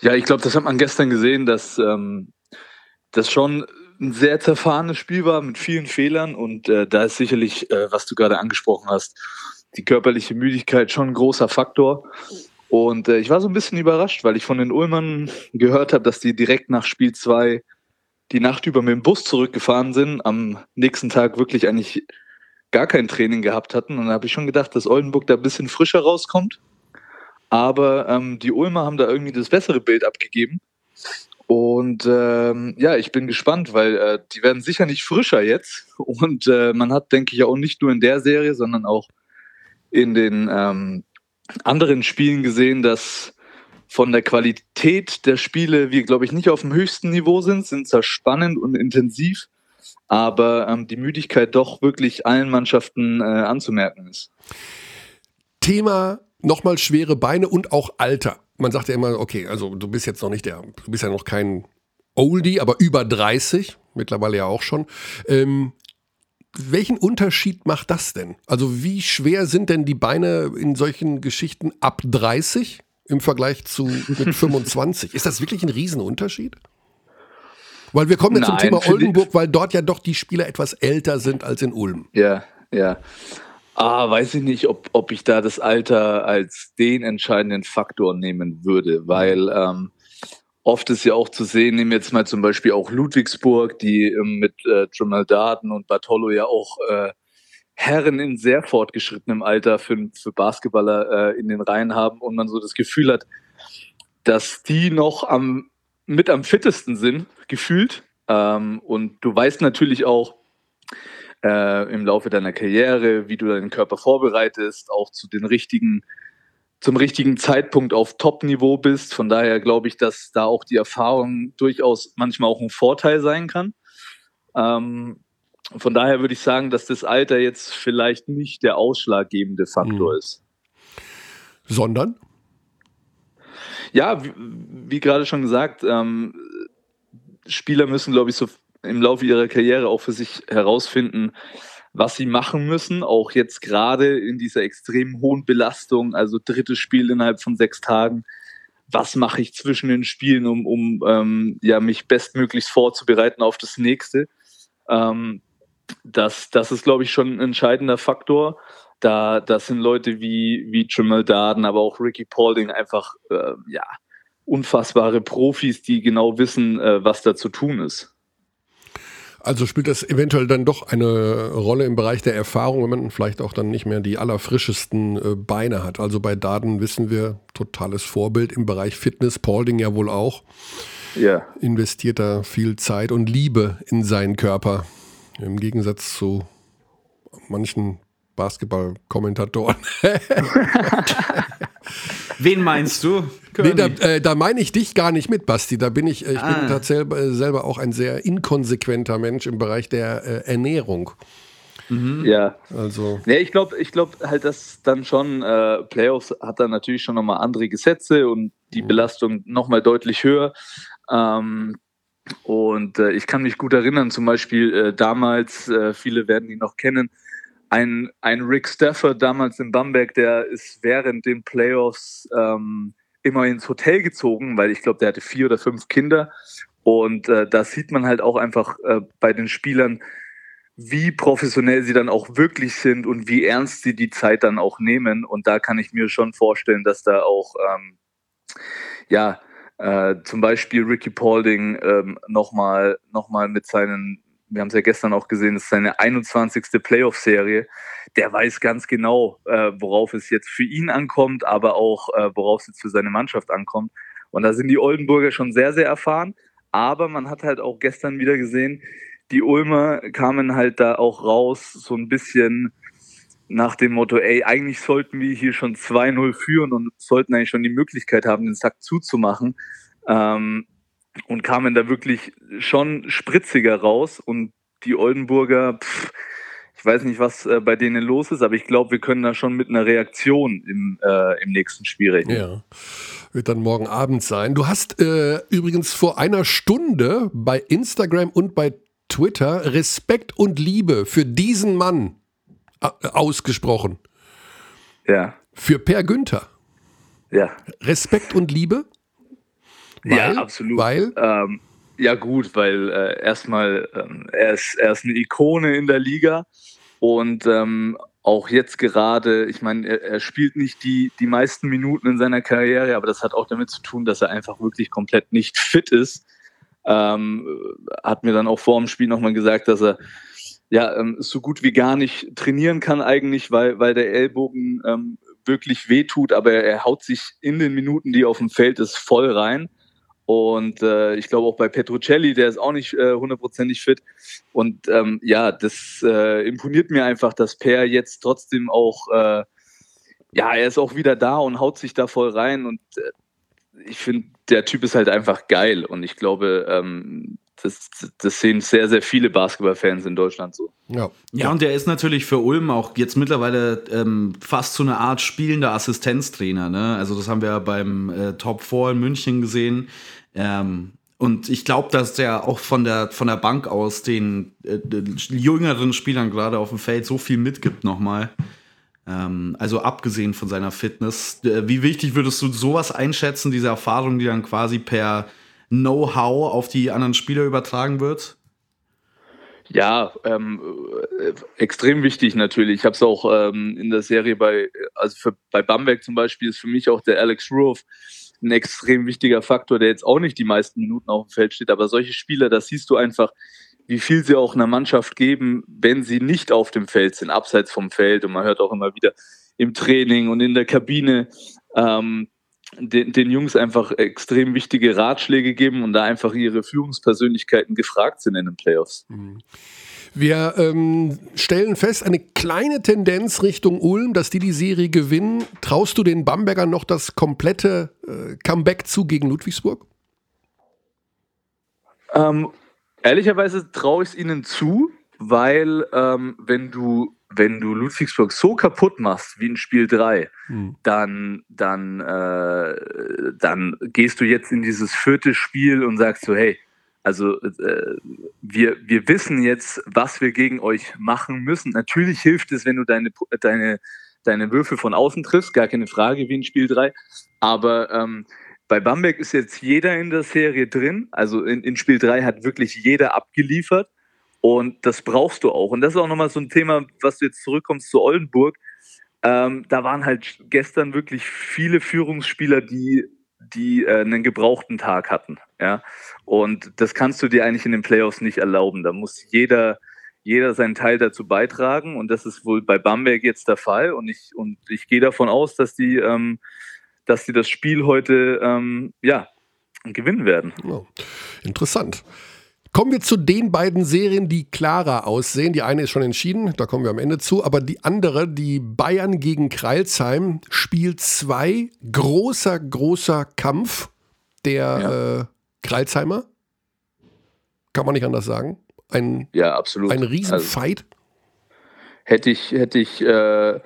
Speaker 4: Ja, ich glaube, das hat man gestern gesehen, dass ähm, das schon ein sehr zerfahrenes Spiel war mit vielen Fehlern und äh, da ist sicherlich, äh, was du gerade angesprochen hast, die körperliche Müdigkeit schon ein großer Faktor. Und äh, ich war so ein bisschen überrascht, weil ich von den Ulmern gehört habe, dass die direkt nach Spiel 2 die Nacht über mit dem Bus zurückgefahren sind, am nächsten Tag wirklich eigentlich gar kein Training gehabt hatten. Und da habe ich schon gedacht, dass Oldenburg da ein bisschen frischer rauskommt. Aber ähm, die Ulmer haben da irgendwie das bessere Bild abgegeben. Und ähm, ja, ich bin gespannt, weil äh, die werden sicher nicht frischer jetzt. Und äh, man hat, denke ich, auch nicht nur in der Serie, sondern auch in den ähm, anderen Spielen gesehen, dass von der Qualität der Spiele wir, glaube ich, nicht auf dem höchsten Niveau sind, sind zwar spannend und intensiv, aber ähm, die Müdigkeit doch wirklich allen Mannschaften äh, anzumerken ist.
Speaker 1: Thema nochmal schwere Beine und auch Alter. Man sagt ja immer, okay, also du bist jetzt noch nicht der, du bist ja noch kein Oldie, aber über 30, mittlerweile ja auch schon. Ähm, welchen Unterschied macht das denn? Also wie schwer sind denn die Beine in solchen Geschichten ab 30? im Vergleich zu mit 25. Ist das wirklich ein Riesenunterschied? Weil wir kommen jetzt zum Thema Oldenburg, weil dort ja doch die Spieler etwas älter sind als in Ulm.
Speaker 4: Ja, ja. Ah, weiß ich nicht, ob, ob ich da das Alter als den entscheidenden Faktor nehmen würde, weil ähm, oft ist ja auch zu sehen, nehmen wir jetzt mal zum Beispiel auch Ludwigsburg, die ähm, mit äh, Jamal Darden und Bartolo ja auch äh, Herren in sehr fortgeschrittenem Alter für, für Basketballer äh, in den Reihen haben und man so das Gefühl hat, dass die noch am, mit am fittesten sind, gefühlt. Ähm, und du weißt natürlich auch äh, im Laufe deiner Karriere, wie du deinen Körper vorbereitest, auch zu den richtigen, zum richtigen Zeitpunkt auf Top-Niveau bist. Von daher glaube ich, dass da auch die Erfahrung durchaus manchmal auch ein Vorteil sein kann. Ähm, von daher würde ich sagen, dass das Alter jetzt vielleicht nicht der ausschlaggebende Faktor mhm. ist.
Speaker 1: Sondern?
Speaker 4: Ja, wie, wie gerade schon gesagt, ähm, Spieler müssen, glaube ich, so im Laufe ihrer Karriere auch für sich herausfinden, was sie machen müssen, auch jetzt gerade in dieser extrem hohen Belastung, also drittes Spiel innerhalb von sechs Tagen. Was mache ich zwischen den Spielen, um, um ähm, ja, mich bestmöglichst vorzubereiten auf das nächste? Ähm, das, das ist, glaube ich, schon ein entscheidender Faktor. Da das sind Leute wie, wie Jamal Darden, aber auch Ricky Paulding einfach äh, ja, unfassbare Profis, die genau wissen, äh, was da zu tun ist.
Speaker 1: Also spielt das eventuell dann doch eine Rolle im Bereich der Erfahrung, wenn man vielleicht auch dann nicht mehr die allerfrischesten äh, Beine hat. Also bei Darden wissen wir, totales Vorbild im Bereich Fitness, Paulding ja wohl auch. Ja. Investiert da viel Zeit und Liebe in seinen Körper. Im Gegensatz zu manchen Basketball-Kommentatoren.
Speaker 2: Wen meinst du?
Speaker 1: Nee, da, äh, da meine ich dich gar nicht mit, Basti. Da bin ich, äh, ich ah. bin tatsächlich äh, selber auch ein sehr inkonsequenter Mensch im Bereich der äh, Ernährung.
Speaker 4: Mhm. Ja. Also. Ja, ich glaube ich glaub halt, dass dann schon äh, Playoffs hat dann natürlich schon nochmal andere Gesetze und die mhm. Belastung nochmal deutlich höher. Ähm, und äh, ich kann mich gut erinnern, zum Beispiel äh, damals, äh, viele werden ihn noch kennen, ein, ein Rick Stafford damals in Bamberg, der ist während den Playoffs ähm, immer ins Hotel gezogen, weil ich glaube, der hatte vier oder fünf Kinder. Und äh, da sieht man halt auch einfach äh, bei den Spielern, wie professionell sie dann auch wirklich sind und wie ernst sie die Zeit dann auch nehmen. Und da kann ich mir schon vorstellen, dass da auch ähm, ja äh, zum Beispiel Ricky Paulding ähm, nochmal noch mal mit seinen, wir haben es ja gestern auch gesehen, das ist seine 21. Playoff-Serie. Der weiß ganz genau, äh, worauf es jetzt für ihn ankommt, aber auch äh, worauf es jetzt für seine Mannschaft ankommt. Und da sind die Oldenburger schon sehr, sehr erfahren. Aber man hat halt auch gestern wieder gesehen, die Ulmer kamen halt da auch raus, so ein bisschen nach dem Motto, ey, eigentlich sollten wir hier schon 2-0 führen und sollten eigentlich schon die Möglichkeit haben, den Sack zuzumachen. Ähm, und kamen da wirklich schon spritziger raus. Und die Oldenburger, pff, ich weiß nicht, was äh, bei denen los ist, aber ich glaube, wir können da schon mit einer Reaktion im, äh, im nächsten Spiel rechnen.
Speaker 1: Ja, wird dann morgen Abend sein. Du hast äh, übrigens vor einer Stunde bei Instagram und bei Twitter Respekt und Liebe für diesen Mann ausgesprochen.
Speaker 4: Ja.
Speaker 1: Für Per Günther.
Speaker 4: Ja.
Speaker 1: Respekt und Liebe?
Speaker 4: Weil, ja, absolut.
Speaker 1: Weil?
Speaker 4: Ähm, ja, gut, weil äh, erstmal, ähm, er, ist, er ist eine Ikone in der Liga und ähm, auch jetzt gerade, ich meine, er, er, spielt nicht die, die meisten Minuten in seiner Karriere, aber das hat auch damit zu tun, dass er einfach wirklich komplett nicht fit ist. Ähm, hat mir dann auch vor dem Spiel nochmal gesagt, dass er ja ähm, so gut wie gar nicht trainieren kann eigentlich, weil, weil der Ellbogen ähm, wirklich wehtut, aber er, er haut sich in den Minuten, die er auf dem Feld ist, voll rein. Und äh, ich glaube auch bei Petrucelli, der ist auch nicht äh, hundertprozentig fit. Und ähm, ja, das äh, imponiert mir einfach, dass Per jetzt trotzdem auch, äh, ja, er ist auch wieder da und haut sich da voll rein. Und äh, ich finde, der Typ ist halt einfach geil. Und ich glaube, ähm, das, das sehen sehr, sehr viele Basketballfans in Deutschland so.
Speaker 2: Ja. ja, und der ist natürlich für Ulm auch jetzt mittlerweile ähm, fast so eine Art spielender Assistenztrainer. Ne? Also, das haben wir beim äh, Top 4 in München gesehen. Ähm, und ich glaube, dass der auch von der, von der Bank aus den, äh, den jüngeren Spielern gerade auf dem Feld so viel mitgibt nochmal. Ähm, also abgesehen von seiner Fitness. Äh, wie wichtig würdest du sowas einschätzen, diese Erfahrung, die dann quasi per Know-how auf die anderen Spieler übertragen wird?
Speaker 4: Ja, ähm, äh, extrem wichtig natürlich. Ich habe es auch ähm, in der Serie bei, also für, bei Bamberg zum Beispiel ist für mich auch der Alex Roof ein extrem wichtiger Faktor, der jetzt auch nicht die meisten Minuten auf dem Feld steht. Aber solche Spieler, das siehst du einfach, wie viel sie auch einer Mannschaft geben, wenn sie nicht auf dem Feld sind, abseits vom Feld. Und man hört auch immer wieder im Training und in der Kabine ähm, den, den Jungs einfach extrem wichtige Ratschläge geben und da einfach ihre Führungspersönlichkeiten gefragt sind in den Playoffs. Mhm.
Speaker 1: Wir ähm, stellen fest, eine kleine Tendenz Richtung Ulm, dass die die Serie gewinnen. Traust du den Bambergern noch das komplette äh, Comeback zu gegen Ludwigsburg?
Speaker 4: Ähm, ehrlicherweise traue ich es ihnen zu, weil ähm, wenn du wenn du Ludwigsburg so kaputt machst wie in Spiel 3, hm. dann, dann, äh, dann gehst du jetzt in dieses vierte Spiel und sagst so, hey, also äh, wir, wir wissen jetzt, was wir gegen euch machen müssen. Natürlich hilft es, wenn du deine, deine, deine Würfe von außen triffst, gar keine Frage wie in Spiel 3. Aber ähm, bei Bamberg ist jetzt jeder in der Serie drin. Also in, in Spiel 3 hat wirklich jeder abgeliefert. Und das brauchst du auch. Und das ist auch nochmal so ein Thema, was du jetzt zurückkommst zu Oldenburg. Ähm, da waren halt gestern wirklich viele Führungsspieler, die die äh, einen gebrauchten Tag hatten. Ja? Und das kannst du dir eigentlich in den Playoffs nicht erlauben. Da muss jeder, jeder seinen Teil dazu beitragen. Und das ist wohl bei Bamberg jetzt der Fall. Und ich, und ich gehe davon aus, dass die, ähm, dass die das Spiel heute ähm, ja, gewinnen werden.
Speaker 1: Oh, interessant. Kommen wir zu den beiden Serien, die klarer aussehen. Die eine ist schon entschieden, da kommen wir am Ende zu. Aber die andere, die Bayern gegen Kreilsheim, Spiel 2, großer, großer Kampf der ja. äh, Kreilsheimer. Kann man nicht anders sagen. Ein,
Speaker 4: ja, absolut.
Speaker 1: Ein Riesenfight. Also,
Speaker 4: hätte ich, hätte ich äh,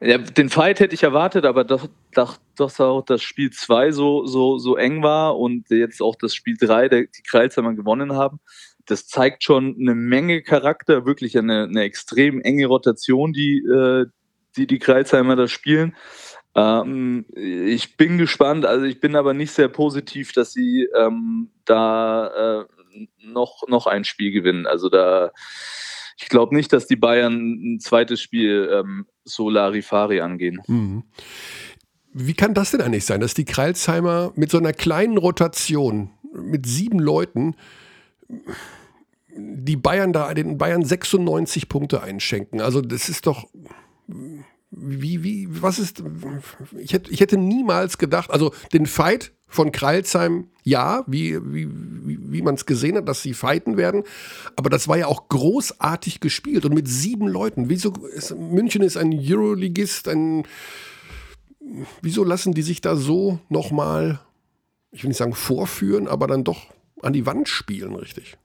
Speaker 4: ja, den Fight hätte ich erwartet, aber doch, doch, dass auch das Spiel 2 so, so, so eng war und jetzt auch das Spiel 3, die Kreilsheimer gewonnen haben, das zeigt schon eine Menge Charakter, wirklich eine, eine extrem enge Rotation, die, äh, die die Kreilsheimer da spielen. Ähm, ich bin gespannt, also ich bin aber nicht sehr positiv, dass sie ähm, da äh, noch, noch ein Spiel gewinnen. Also da ich glaube nicht, dass die Bayern ein zweites Spiel ähm, so Larifari angehen. Mhm.
Speaker 1: Wie kann das denn eigentlich sein, dass die Kreilsheimer mit so einer kleinen Rotation, mit sieben Leuten, die Bayern da, den Bayern 96 Punkte einschenken? Also, das ist doch. Wie, wie, was ist. Ich hätte, ich hätte niemals gedacht, also den Fight von Kreilsheim, ja, wie, wie, wie man es gesehen hat, dass sie fighten werden. Aber das war ja auch großartig gespielt und mit sieben Leuten. Wieso ist, München ist ein Euroligist, ein. Wieso lassen die sich da so nochmal, ich will nicht sagen vorführen, aber dann doch an die Wand spielen, richtig?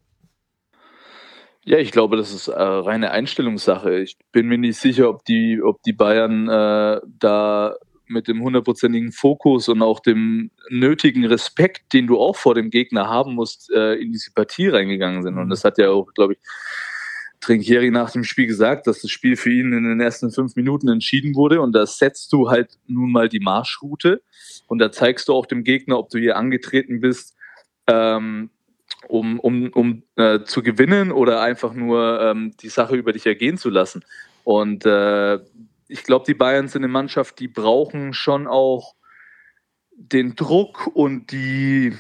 Speaker 4: Ja, ich glaube, das ist äh, reine Einstellungssache. Ich bin mir nicht sicher, ob die, ob die Bayern äh, da mit dem hundertprozentigen Fokus und auch dem nötigen Respekt, den du auch vor dem Gegner haben musst, äh, in diese Partie reingegangen sind. Und mhm. das hat ja auch, glaube ich, Trinkieri nach dem Spiel gesagt, dass das Spiel für ihn in den ersten fünf Minuten entschieden wurde. Und da setzt du halt nun mal die Marschroute. Und da zeigst du auch dem Gegner, ob du hier angetreten bist, ähm, um, um, um äh, zu gewinnen oder einfach nur ähm, die Sache über dich ergehen zu lassen. Und äh, ich glaube, die Bayern sind eine Mannschaft, die brauchen schon auch den Druck und die,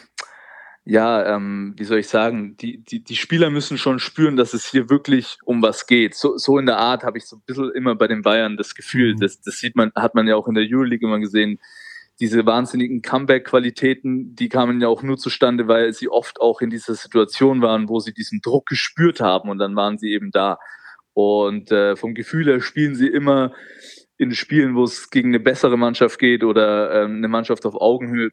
Speaker 4: ja, ähm, wie soll ich sagen, die, die, die Spieler müssen schon spüren, dass es hier wirklich um was geht. So, so in der Art habe ich so ein bisschen immer bei den Bayern das Gefühl, mhm. das, das sieht man, hat man ja auch in der Euroleague immer gesehen, diese wahnsinnigen Comeback-Qualitäten, die kamen ja auch nur zustande, weil sie oft auch in dieser Situation waren, wo sie diesen Druck gespürt haben und dann waren sie eben da. Und äh, vom Gefühl her spielen sie immer in Spielen, wo es gegen eine bessere Mannschaft geht oder ähm, eine Mannschaft auf Augenhöhe,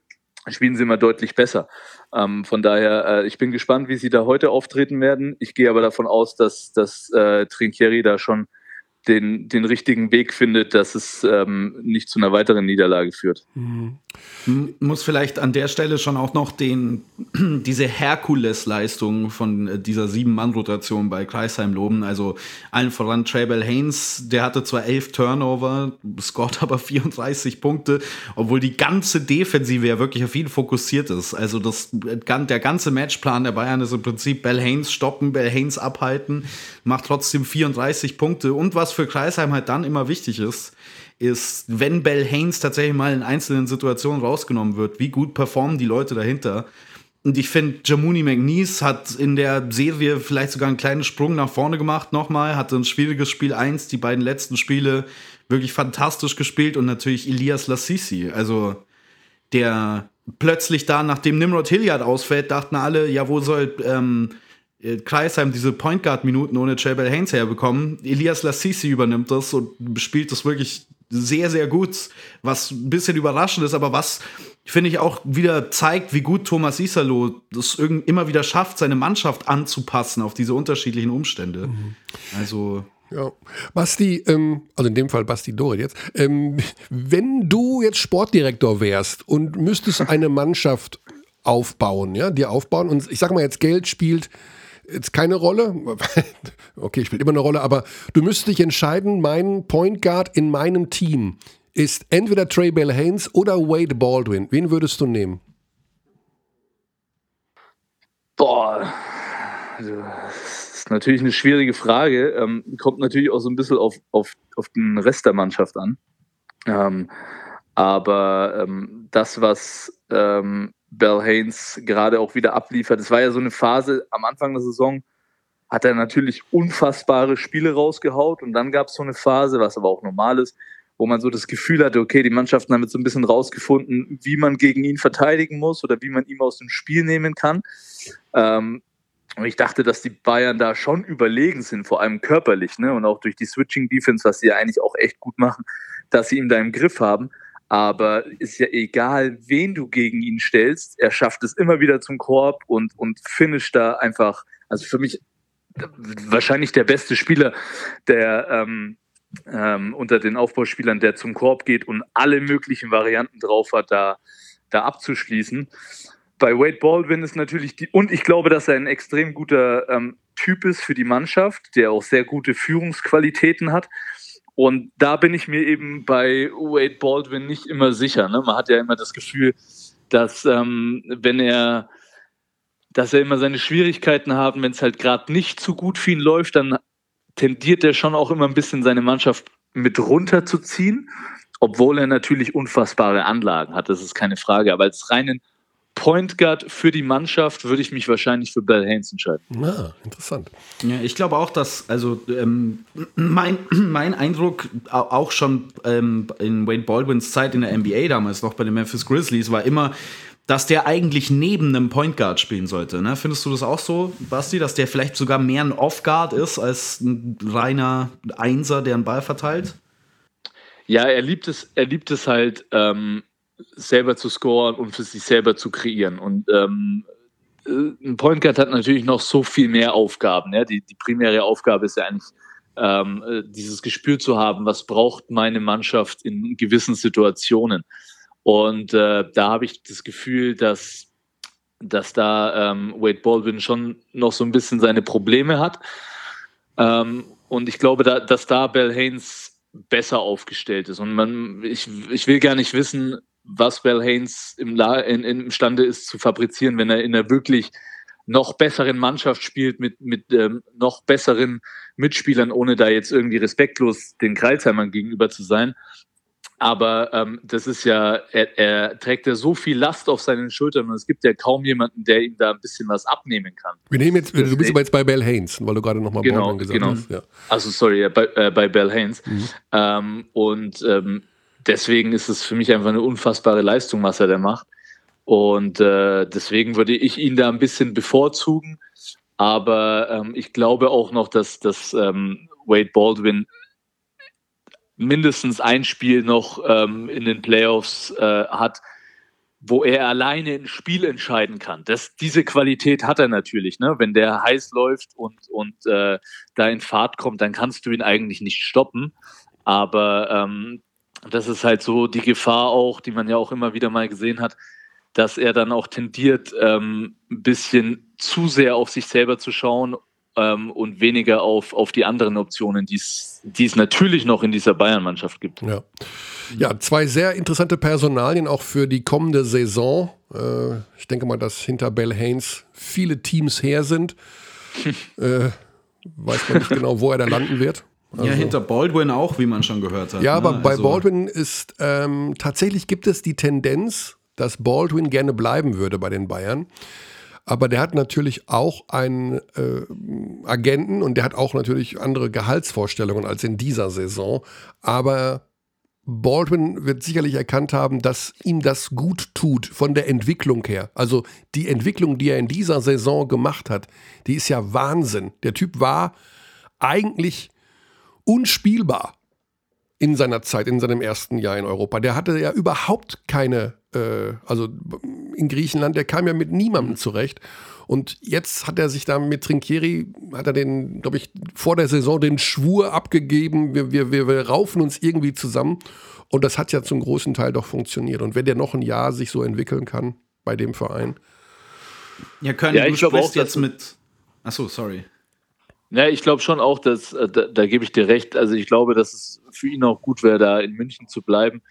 Speaker 4: spielen sie immer deutlich besser. Ähm, von daher, äh, ich bin gespannt, wie sie da heute auftreten werden. Ich gehe aber davon aus, dass, dass äh, Trinchieri da schon den, den richtigen Weg findet, dass es ähm, nicht zu einer weiteren Niederlage führt. Mhm.
Speaker 2: Muss vielleicht an der Stelle schon auch noch den, diese Herkules-Leistung von äh, dieser Sieben-Mann-Rotation bei Kreisheim loben. Also allen voran Trabel Haynes, der hatte zwar elf Turnover, scored aber 34 Punkte, obwohl die ganze Defensive ja wirklich auf ihn fokussiert ist. Also das, der ganze Matchplan der Bayern ist im Prinzip Bell Haynes stoppen, Bell Haynes abhalten, macht trotzdem 34 Punkte und was für Kreisheim halt dann immer wichtig ist, ist, wenn Bell Haynes tatsächlich mal in einzelnen Situationen rausgenommen wird, wie gut performen die Leute dahinter. Und ich finde, Jamuni McNeese hat in der Serie vielleicht sogar einen kleinen Sprung nach vorne gemacht nochmal, hatte ein schwieriges Spiel 1, die beiden letzten Spiele wirklich fantastisch gespielt und natürlich Elias Lassisi, also der plötzlich da, nachdem Nimrod Hilliard ausfällt, dachten alle, ja, wo soll ähm, äh, Kreisheim diese Point Guard Minuten ohne Jabel Haynes herbekommen. Elias Lassisi übernimmt das und spielt das wirklich sehr, sehr gut, was ein bisschen überraschend ist, aber was finde ich auch wieder zeigt, wie gut Thomas Isalo das immer wieder schafft, seine Mannschaft anzupassen auf diese unterschiedlichen Umstände. Mhm. Also
Speaker 1: ja. Basti, ähm, also in dem Fall Basti Dorit jetzt, ähm, wenn du jetzt Sportdirektor wärst und müsstest eine Mannschaft aufbauen, ja, dir aufbauen und ich sag mal jetzt Geld spielt jetzt keine Rolle. Okay, spielt immer eine Rolle, aber du müsstest dich entscheiden, mein Point Guard in meinem Team ist entweder Trey Bell Haynes oder Wade Baldwin. Wen würdest du nehmen?
Speaker 4: Boah, also, das ist natürlich eine schwierige Frage. Ähm, kommt natürlich auch so ein bisschen auf, auf, auf den Rest der Mannschaft an. Ähm, aber ähm, das, was ähm, Bell Haynes gerade auch wieder abliefert. Es war ja so eine Phase am Anfang der Saison, hat er natürlich unfassbare Spiele rausgehaut und dann gab es so eine Phase, was aber auch normal ist, wo man so das Gefühl hatte, okay, die Mannschaften haben jetzt so ein bisschen rausgefunden, wie man gegen ihn verteidigen muss oder wie man ihn aus dem Spiel nehmen kann. Ähm, und ich dachte, dass die Bayern da schon überlegen sind, vor allem körperlich, ne? Und auch durch die Switching Defense, was sie ja eigentlich auch echt gut machen, dass sie ihn da im Griff haben. Aber ist ja egal, wen du gegen ihn stellst, er schafft es immer wieder zum Korb und, und finisht da einfach, also für mich wahrscheinlich der beste Spieler, der ähm, ähm, unter den Aufbauspielern, der zum Korb geht und alle möglichen Varianten drauf hat, da, da abzuschließen. Bei Wade Baldwin ist natürlich die, und ich glaube, dass er ein extrem guter ähm, Typ ist für die Mannschaft, der auch sehr gute Führungsqualitäten hat. Und da bin ich mir eben bei Wade Baldwin nicht immer sicher. Ne? Man hat ja immer das Gefühl, dass ähm, wenn er, dass er immer seine Schwierigkeiten haben, wenn es halt gerade nicht zu gut für ihn läuft, dann tendiert er schon auch immer ein bisschen seine Mannschaft mit runterzuziehen, obwohl er natürlich unfassbare Anlagen hat. Das ist keine Frage. Aber als reinen Point Guard für die Mannschaft würde ich mich wahrscheinlich für Bell Haynes entscheiden.
Speaker 1: Ah, interessant.
Speaker 2: Ja, ich glaube auch, dass, also ähm, mein, mein Eindruck auch schon ähm, in Wade Baldwins Zeit in der NBA damals noch bei den Memphis Grizzlies war immer, dass der eigentlich neben einem Point Guard spielen sollte. Ne? Findest du das auch so, Basti, dass der vielleicht sogar mehr ein Off Guard ist als ein reiner Einser, der einen Ball verteilt?
Speaker 4: Ja, er liebt es, er liebt es halt, ähm, selber zu scoren und für sich selber zu kreieren. Und ähm, äh, ein Point Guard hat natürlich noch so viel mehr Aufgaben. Ja? Die, die primäre Aufgabe ist ja eigentlich, ähm, äh, dieses Gespür zu haben, was braucht meine Mannschaft in gewissen Situationen. Und äh, da habe ich das Gefühl, dass, dass da ähm, Wade Baldwin schon noch so ein bisschen seine Probleme hat. Ähm, und ich glaube, da, dass da Bell Haynes besser aufgestellt ist. Und man, ich, ich will gar nicht wissen, was Bell Haynes im La in, imstande ist zu fabrizieren, wenn er in einer wirklich noch besseren Mannschaft spielt, mit, mit ähm, noch besseren Mitspielern, ohne da jetzt irgendwie respektlos den Kreilsheimern gegenüber zu sein. Aber ähm, das ist ja, er, er, trägt ja so viel Last auf seinen Schultern und es gibt ja kaum jemanden, der ihm da ein bisschen was abnehmen kann.
Speaker 1: Wir nehmen jetzt, du bist aber jetzt bei Bell Haynes, weil du gerade nochmal
Speaker 4: genau, Baldwin gesagt genau. hast. Ja. Also sorry, bei, äh, bei Bell Haynes. Mhm. Ähm, und ähm, deswegen ist es für mich einfach eine unfassbare Leistung, was er da macht. Und äh, deswegen würde ich ihn da ein bisschen bevorzugen. Aber ähm, ich glaube auch noch, dass, dass ähm, Wade Baldwin mindestens ein Spiel noch ähm, in den Playoffs äh, hat, wo er alleine ein Spiel entscheiden kann. Das, diese Qualität hat er natürlich. Ne? Wenn der heiß läuft und, und äh, da in Fahrt kommt, dann kannst du ihn eigentlich nicht stoppen. Aber ähm, das ist halt so die Gefahr auch, die man ja auch immer wieder mal gesehen hat, dass er dann auch tendiert, ähm, ein bisschen zu sehr auf sich selber zu schauen ähm, und weniger auf, auf die anderen Optionen, die es natürlich noch in dieser Bayern-Mannschaft gibt.
Speaker 1: Ja. ja, zwei sehr interessante Personalien auch für die kommende Saison. Äh, ich denke mal, dass hinter Bell Haynes viele Teams her sind. äh, weiß man nicht genau, wo er da landen wird.
Speaker 2: Also, ja, hinter Baldwin auch, wie man schon gehört hat.
Speaker 1: Ja, ne? aber bei also, Baldwin ist ähm, tatsächlich gibt es die Tendenz, dass Baldwin gerne bleiben würde bei den Bayern. Aber der hat natürlich auch einen äh, Agenten und der hat auch natürlich andere Gehaltsvorstellungen als in dieser Saison. Aber Baldwin wird sicherlich erkannt haben, dass ihm das gut tut von der Entwicklung her. Also die Entwicklung, die er in dieser Saison gemacht hat, die ist ja Wahnsinn. Der Typ war eigentlich unspielbar in seiner Zeit, in seinem ersten Jahr in Europa. Der hatte ja überhaupt keine, äh, also in Griechenland, der kam ja mit niemandem zurecht. Und jetzt hat er sich da mit Trinkieri, hat er den, glaube ich, vor der Saison den Schwur abgegeben, wir, wir, wir, wir raufen uns irgendwie zusammen. Und das hat ja zum großen Teil doch funktioniert. Und wenn der noch ein Jahr sich so entwickeln kann bei dem Verein.
Speaker 2: Ja, können ja, du sprichst jetzt mit. Achso, sorry.
Speaker 4: Ja, ich glaube schon auch, dass, äh, da, da gebe ich dir recht. Also ich glaube, dass es für ihn auch gut wäre, da in München zu bleiben,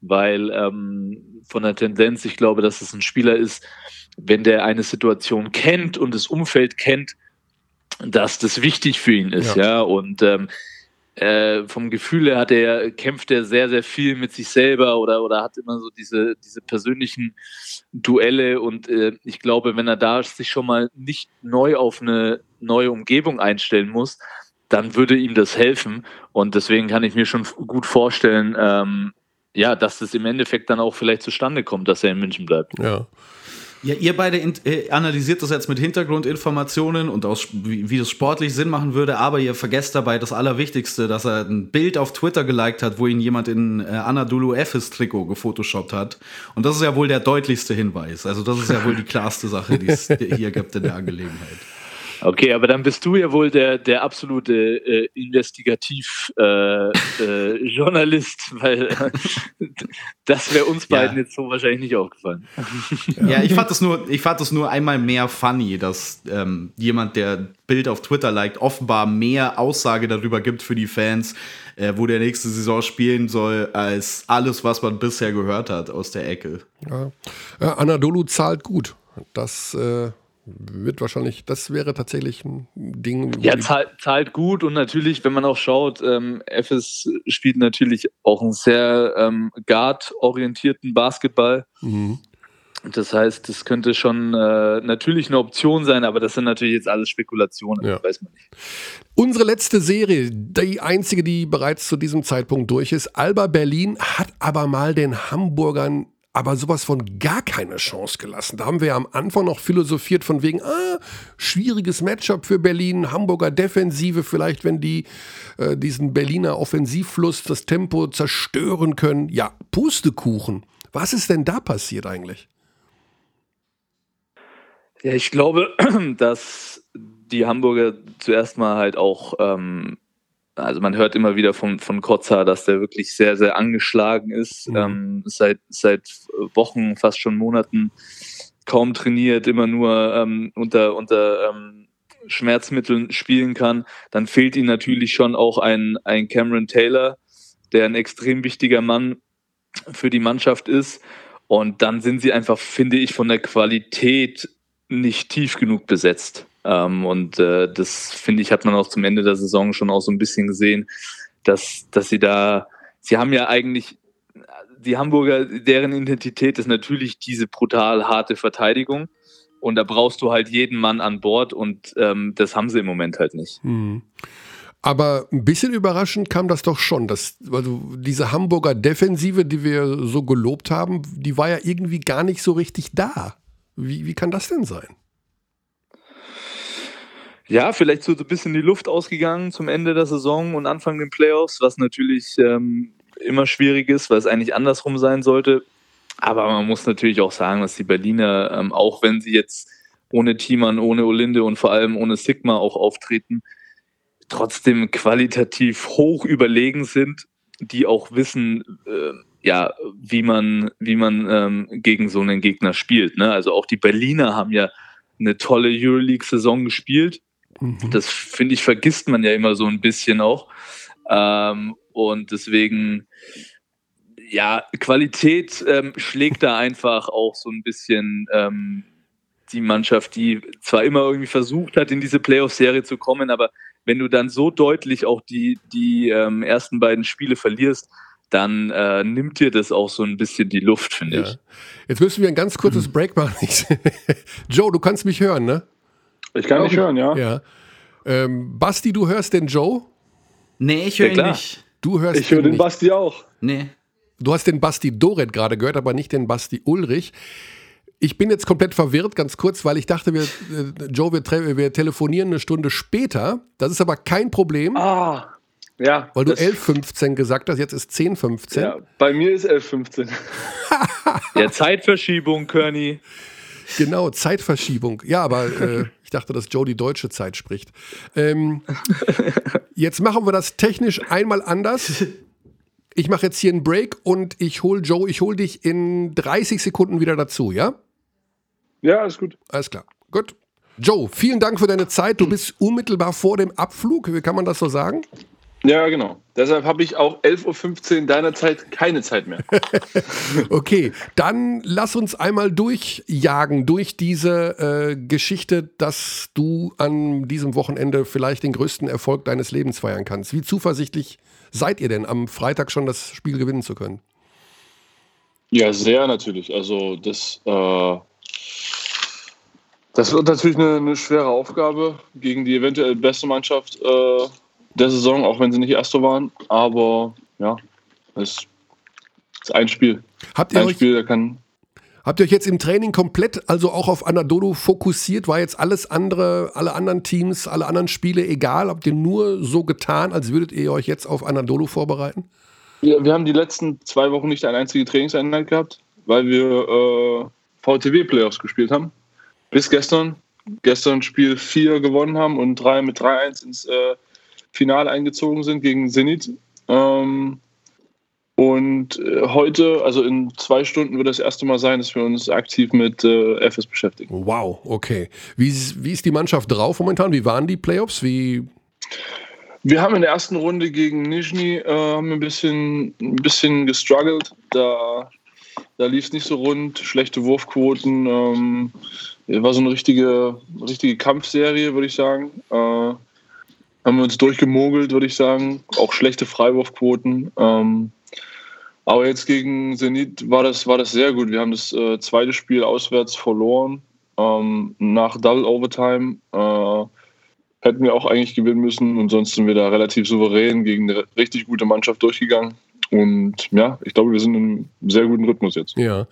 Speaker 4: weil ähm, von der Tendenz, ich glaube, dass es ein Spieler ist, wenn der eine Situation kennt und das Umfeld kennt, dass das wichtig für ihn ist, ja. ja? Und ähm, äh, vom Gefühl her hat er, kämpft er sehr, sehr viel mit sich selber oder, oder hat immer so diese, diese persönlichen Duelle und äh, ich glaube, wenn er da sich schon mal nicht neu auf eine neue Umgebung einstellen muss, dann würde ihm das helfen und deswegen kann ich mir schon gut vorstellen, ähm, ja, dass das im Endeffekt dann auch vielleicht zustande kommt, dass er in München bleibt.
Speaker 1: Ja.
Speaker 2: Ja, ihr beide äh, analysiert das jetzt mit Hintergrundinformationen und aus, wie, wie das sportlich Sinn machen würde, aber ihr vergesst dabei das Allerwichtigste, dass er ein Bild auf Twitter geliked hat, wo ihn jemand in äh, Anadolu Efes Trikot gefotoshoppt hat. Und das ist ja wohl der deutlichste Hinweis. Also das ist ja wohl die klarste Sache, die es hier gibt in der Angelegenheit.
Speaker 4: Okay, aber dann bist du ja wohl der, der absolute äh, Investigativ-Journalist, äh, äh, weil das wäre uns beiden ja. jetzt so wahrscheinlich nicht aufgefallen.
Speaker 2: Ja, ja, ich, fand das nur, ich fand das nur einmal mehr funny, dass ähm, jemand, der Bild auf Twitter liked, offenbar mehr Aussage darüber gibt für die Fans, äh, wo der nächste Saison spielen soll, als alles, was man bisher gehört hat aus der Ecke.
Speaker 1: Ja. Anadolu zahlt gut. Das äh, wird wahrscheinlich, das wäre tatsächlich ein Ding.
Speaker 4: Ja, zahlt, zahlt, gut und natürlich, wenn man auch schaut, ähm, FS spielt natürlich auch einen sehr ähm, guard-orientierten Basketball. Mhm. Das heißt, das könnte schon äh, natürlich eine Option sein, aber das sind natürlich jetzt alles Spekulationen, ja. weiß man nicht.
Speaker 1: Unsere letzte Serie, die einzige, die bereits zu diesem Zeitpunkt durch ist, Alba Berlin hat aber mal den Hamburgern aber sowas von gar keine Chance gelassen. Da haben wir ja am Anfang noch philosophiert von wegen, ah, schwieriges Matchup für Berlin, Hamburger Defensive, vielleicht wenn die äh, diesen Berliner Offensivfluss, das Tempo zerstören können. Ja, Pustekuchen. Was ist denn da passiert eigentlich?
Speaker 4: Ja, ich glaube, dass die Hamburger zuerst mal halt auch ähm, also man hört immer wieder von, von Kotza, dass der wirklich sehr, sehr angeschlagen ist, mhm. ähm, seit, seit Wochen, fast schon Monaten kaum trainiert, immer nur ähm, unter, unter ähm, Schmerzmitteln spielen kann. Dann fehlt ihm natürlich schon auch ein, ein Cameron Taylor, der ein extrem wichtiger Mann für die Mannschaft ist. Und dann sind sie einfach, finde ich, von der Qualität nicht tief genug besetzt. Ähm, und äh, das finde ich, hat man auch zum Ende der Saison schon auch so ein bisschen gesehen, dass, dass sie da, sie haben ja eigentlich, die Hamburger, deren Identität ist natürlich diese brutal harte Verteidigung. Und da brauchst du halt jeden Mann an Bord und ähm, das haben sie im Moment halt nicht. Mhm.
Speaker 1: Aber ein bisschen überraschend kam das doch schon. Dass, also diese Hamburger Defensive, die wir so gelobt haben, die war ja irgendwie gar nicht so richtig da. Wie, wie kann das denn sein?
Speaker 4: Ja, vielleicht so ein bisschen die Luft ausgegangen zum Ende der Saison und Anfang den Playoffs, was natürlich ähm, immer schwierig ist, weil es eigentlich andersrum sein sollte. Aber man muss natürlich auch sagen, dass die Berliner, ähm, auch wenn sie jetzt ohne Thiemann, ohne Olinde und vor allem ohne Sigma auch auftreten, trotzdem qualitativ hoch überlegen sind, die auch wissen, äh, ja, wie man, wie man ähm, gegen so einen Gegner spielt. Ne? Also auch die Berliner haben ja eine tolle Euroleague-Saison gespielt. Mhm. Das finde ich, vergisst man ja immer so ein bisschen auch. Ähm, und deswegen, ja, Qualität ähm, schlägt da einfach auch so ein bisschen ähm, die Mannschaft, die zwar immer irgendwie versucht hat, in diese Playoff-Serie zu kommen, aber wenn du dann so deutlich auch die, die ähm, ersten beiden Spiele verlierst, dann äh, nimmt dir das auch so ein bisschen die Luft, finde ja. ich.
Speaker 1: Jetzt müssen wir ein ganz kurzes mhm. Break machen. Joe, du kannst mich hören, ne?
Speaker 5: Ich kann dich hören, ja.
Speaker 1: ja. Ähm, Basti, du hörst den Joe?
Speaker 2: Nee, ich höre ihn nicht.
Speaker 1: Du hörst
Speaker 5: ich höre den Basti auch.
Speaker 2: Nee.
Speaker 1: Du hast den Basti Doret gerade gehört, aber nicht den Basti Ulrich. Ich bin jetzt komplett verwirrt, ganz kurz, weil ich dachte, wir, äh, Joe, wir, wir telefonieren eine Stunde später. Das ist aber kein Problem.
Speaker 5: Ah. Ja.
Speaker 1: Weil du 11.15 gesagt hast, jetzt ist 10.15. Ja,
Speaker 5: bei mir ist 11.15.
Speaker 4: ja, Zeitverschiebung, Körny.
Speaker 1: Genau, Zeitverschiebung. Ja, aber äh, ich dachte, dass Joe die deutsche Zeit spricht. Ähm, jetzt machen wir das technisch einmal anders. Ich mache jetzt hier einen Break und ich hole Joe, ich hole dich in 30 Sekunden wieder dazu, ja?
Speaker 5: Ja, alles gut.
Speaker 1: Alles klar. Gut. Joe, vielen Dank für deine Zeit. Du bist unmittelbar vor dem Abflug. Wie kann man das so sagen?
Speaker 5: Ja, genau. Deshalb habe ich auch 11.15 Uhr deiner Zeit keine Zeit mehr.
Speaker 1: okay, dann lass uns einmal durchjagen durch diese äh, Geschichte, dass du an diesem Wochenende vielleicht den größten Erfolg deines Lebens feiern kannst. Wie zuversichtlich seid ihr denn, am Freitag schon das Spiel gewinnen zu können?
Speaker 5: Ja, sehr natürlich. Also das, äh, das wird natürlich eine, eine, schwere Aufgabe gegen die eventuell beste Mannschaft. Äh, der Saison, auch wenn sie nicht Erste waren. Aber ja, es ist ein Spiel.
Speaker 1: Habt ihr ein euch, Spiel, der kann. Habt ihr euch jetzt im Training komplett, also auch auf Anadolu fokussiert? War jetzt alles andere, alle anderen Teams, alle anderen Spiele egal? Habt ihr nur so getan, als würdet ihr euch jetzt auf Anadolu vorbereiten?
Speaker 5: Ja, wir haben die letzten zwei Wochen nicht eine einzige Trainingseinheit gehabt, weil wir äh, VTW-Playoffs gespielt haben. Bis gestern. Gestern Spiel 4 gewonnen haben und 3 mit 3-1 ins äh, Finale eingezogen sind gegen Zenit. Ähm, und äh, heute, also in zwei Stunden, wird das erste Mal sein, dass wir uns aktiv mit äh, FS beschäftigen.
Speaker 1: Wow, okay. Wie ist, wie ist die Mannschaft drauf momentan? Wie waren die Playoffs? Wie
Speaker 5: wir haben in der ersten Runde gegen Nizhny äh, haben ein bisschen, ein bisschen gestruggelt. Da, da lief es nicht so rund, schlechte Wurfquoten. Ähm, war so eine richtige, richtige Kampfserie, würde ich sagen. Äh, haben wir uns durchgemogelt, würde ich sagen. Auch schlechte Freiwurfquoten. Ähm, aber jetzt gegen Zenit war das, war das sehr gut. Wir haben das äh, zweite Spiel auswärts verloren. Ähm, nach Double Overtime äh, hätten wir auch eigentlich gewinnen müssen. Und sonst sind wir da relativ souverän gegen eine richtig gute Mannschaft durchgegangen. Und ja, ich glaube, wir sind in einem sehr guten Rhythmus jetzt.
Speaker 1: Ja,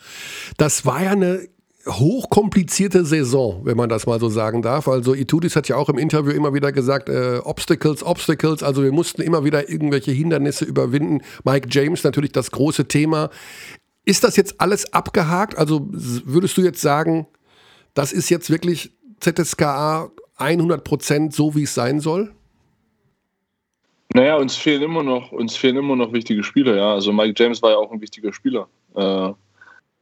Speaker 1: das war ja eine hochkomplizierte Saison, wenn man das mal so sagen darf. Also Itudis hat ja auch im Interview immer wieder gesagt, äh, Obstacles, Obstacles, also wir mussten immer wieder irgendwelche Hindernisse überwinden. Mike James natürlich das große Thema. Ist das jetzt alles abgehakt? Also würdest du jetzt sagen, das ist jetzt wirklich ZSKA 100 Prozent so, wie es sein soll?
Speaker 5: Naja, uns fehlen immer noch, uns fehlen immer noch wichtige Spieler, ja. Also Mike James war ja auch ein wichtiger Spieler. Äh,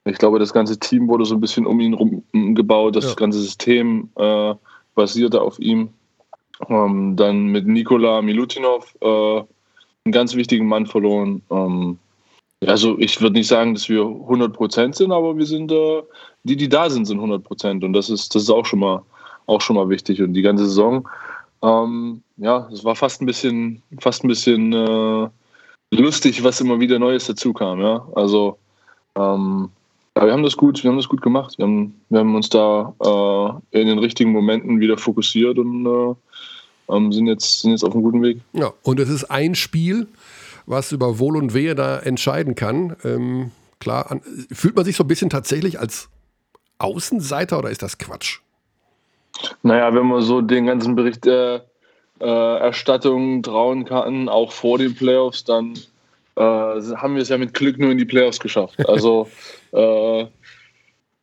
Speaker 5: ich glaube, das ganze Team wurde so ein bisschen um ihn rum gebaut, das ja. ganze System äh, basierte auf ihm. Ähm, dann mit Nikola Milutinov äh, einen ganz wichtigen Mann verloren. Ähm, Also ich würde nicht sagen, dass wir 100% sind, aber wir sind, äh, die, die da sind, sind 100%. Und das ist, das ist auch, schon mal, auch schon mal wichtig. Und die ganze Saison, ähm, ja, es war fast ein bisschen, fast ein bisschen äh, lustig, was immer wieder Neues dazu kam. Ja? Also ähm, ja, wir haben das gut, wir haben das gut gemacht. Wir haben, wir haben uns da äh, in den richtigen Momenten wieder fokussiert und äh, ähm, sind, jetzt, sind jetzt auf einem guten Weg.
Speaker 1: Ja, und es ist ein Spiel, was über Wohl und Wehe da entscheiden kann. Ähm, klar, an, fühlt man sich so ein bisschen tatsächlich als Außenseiter oder ist das Quatsch?
Speaker 5: Naja, wenn man so den ganzen Bericht der äh, Erstattung trauen kann, auch vor den Playoffs, dann äh, haben wir es ja mit Glück nur in die Playoffs geschafft. Also äh,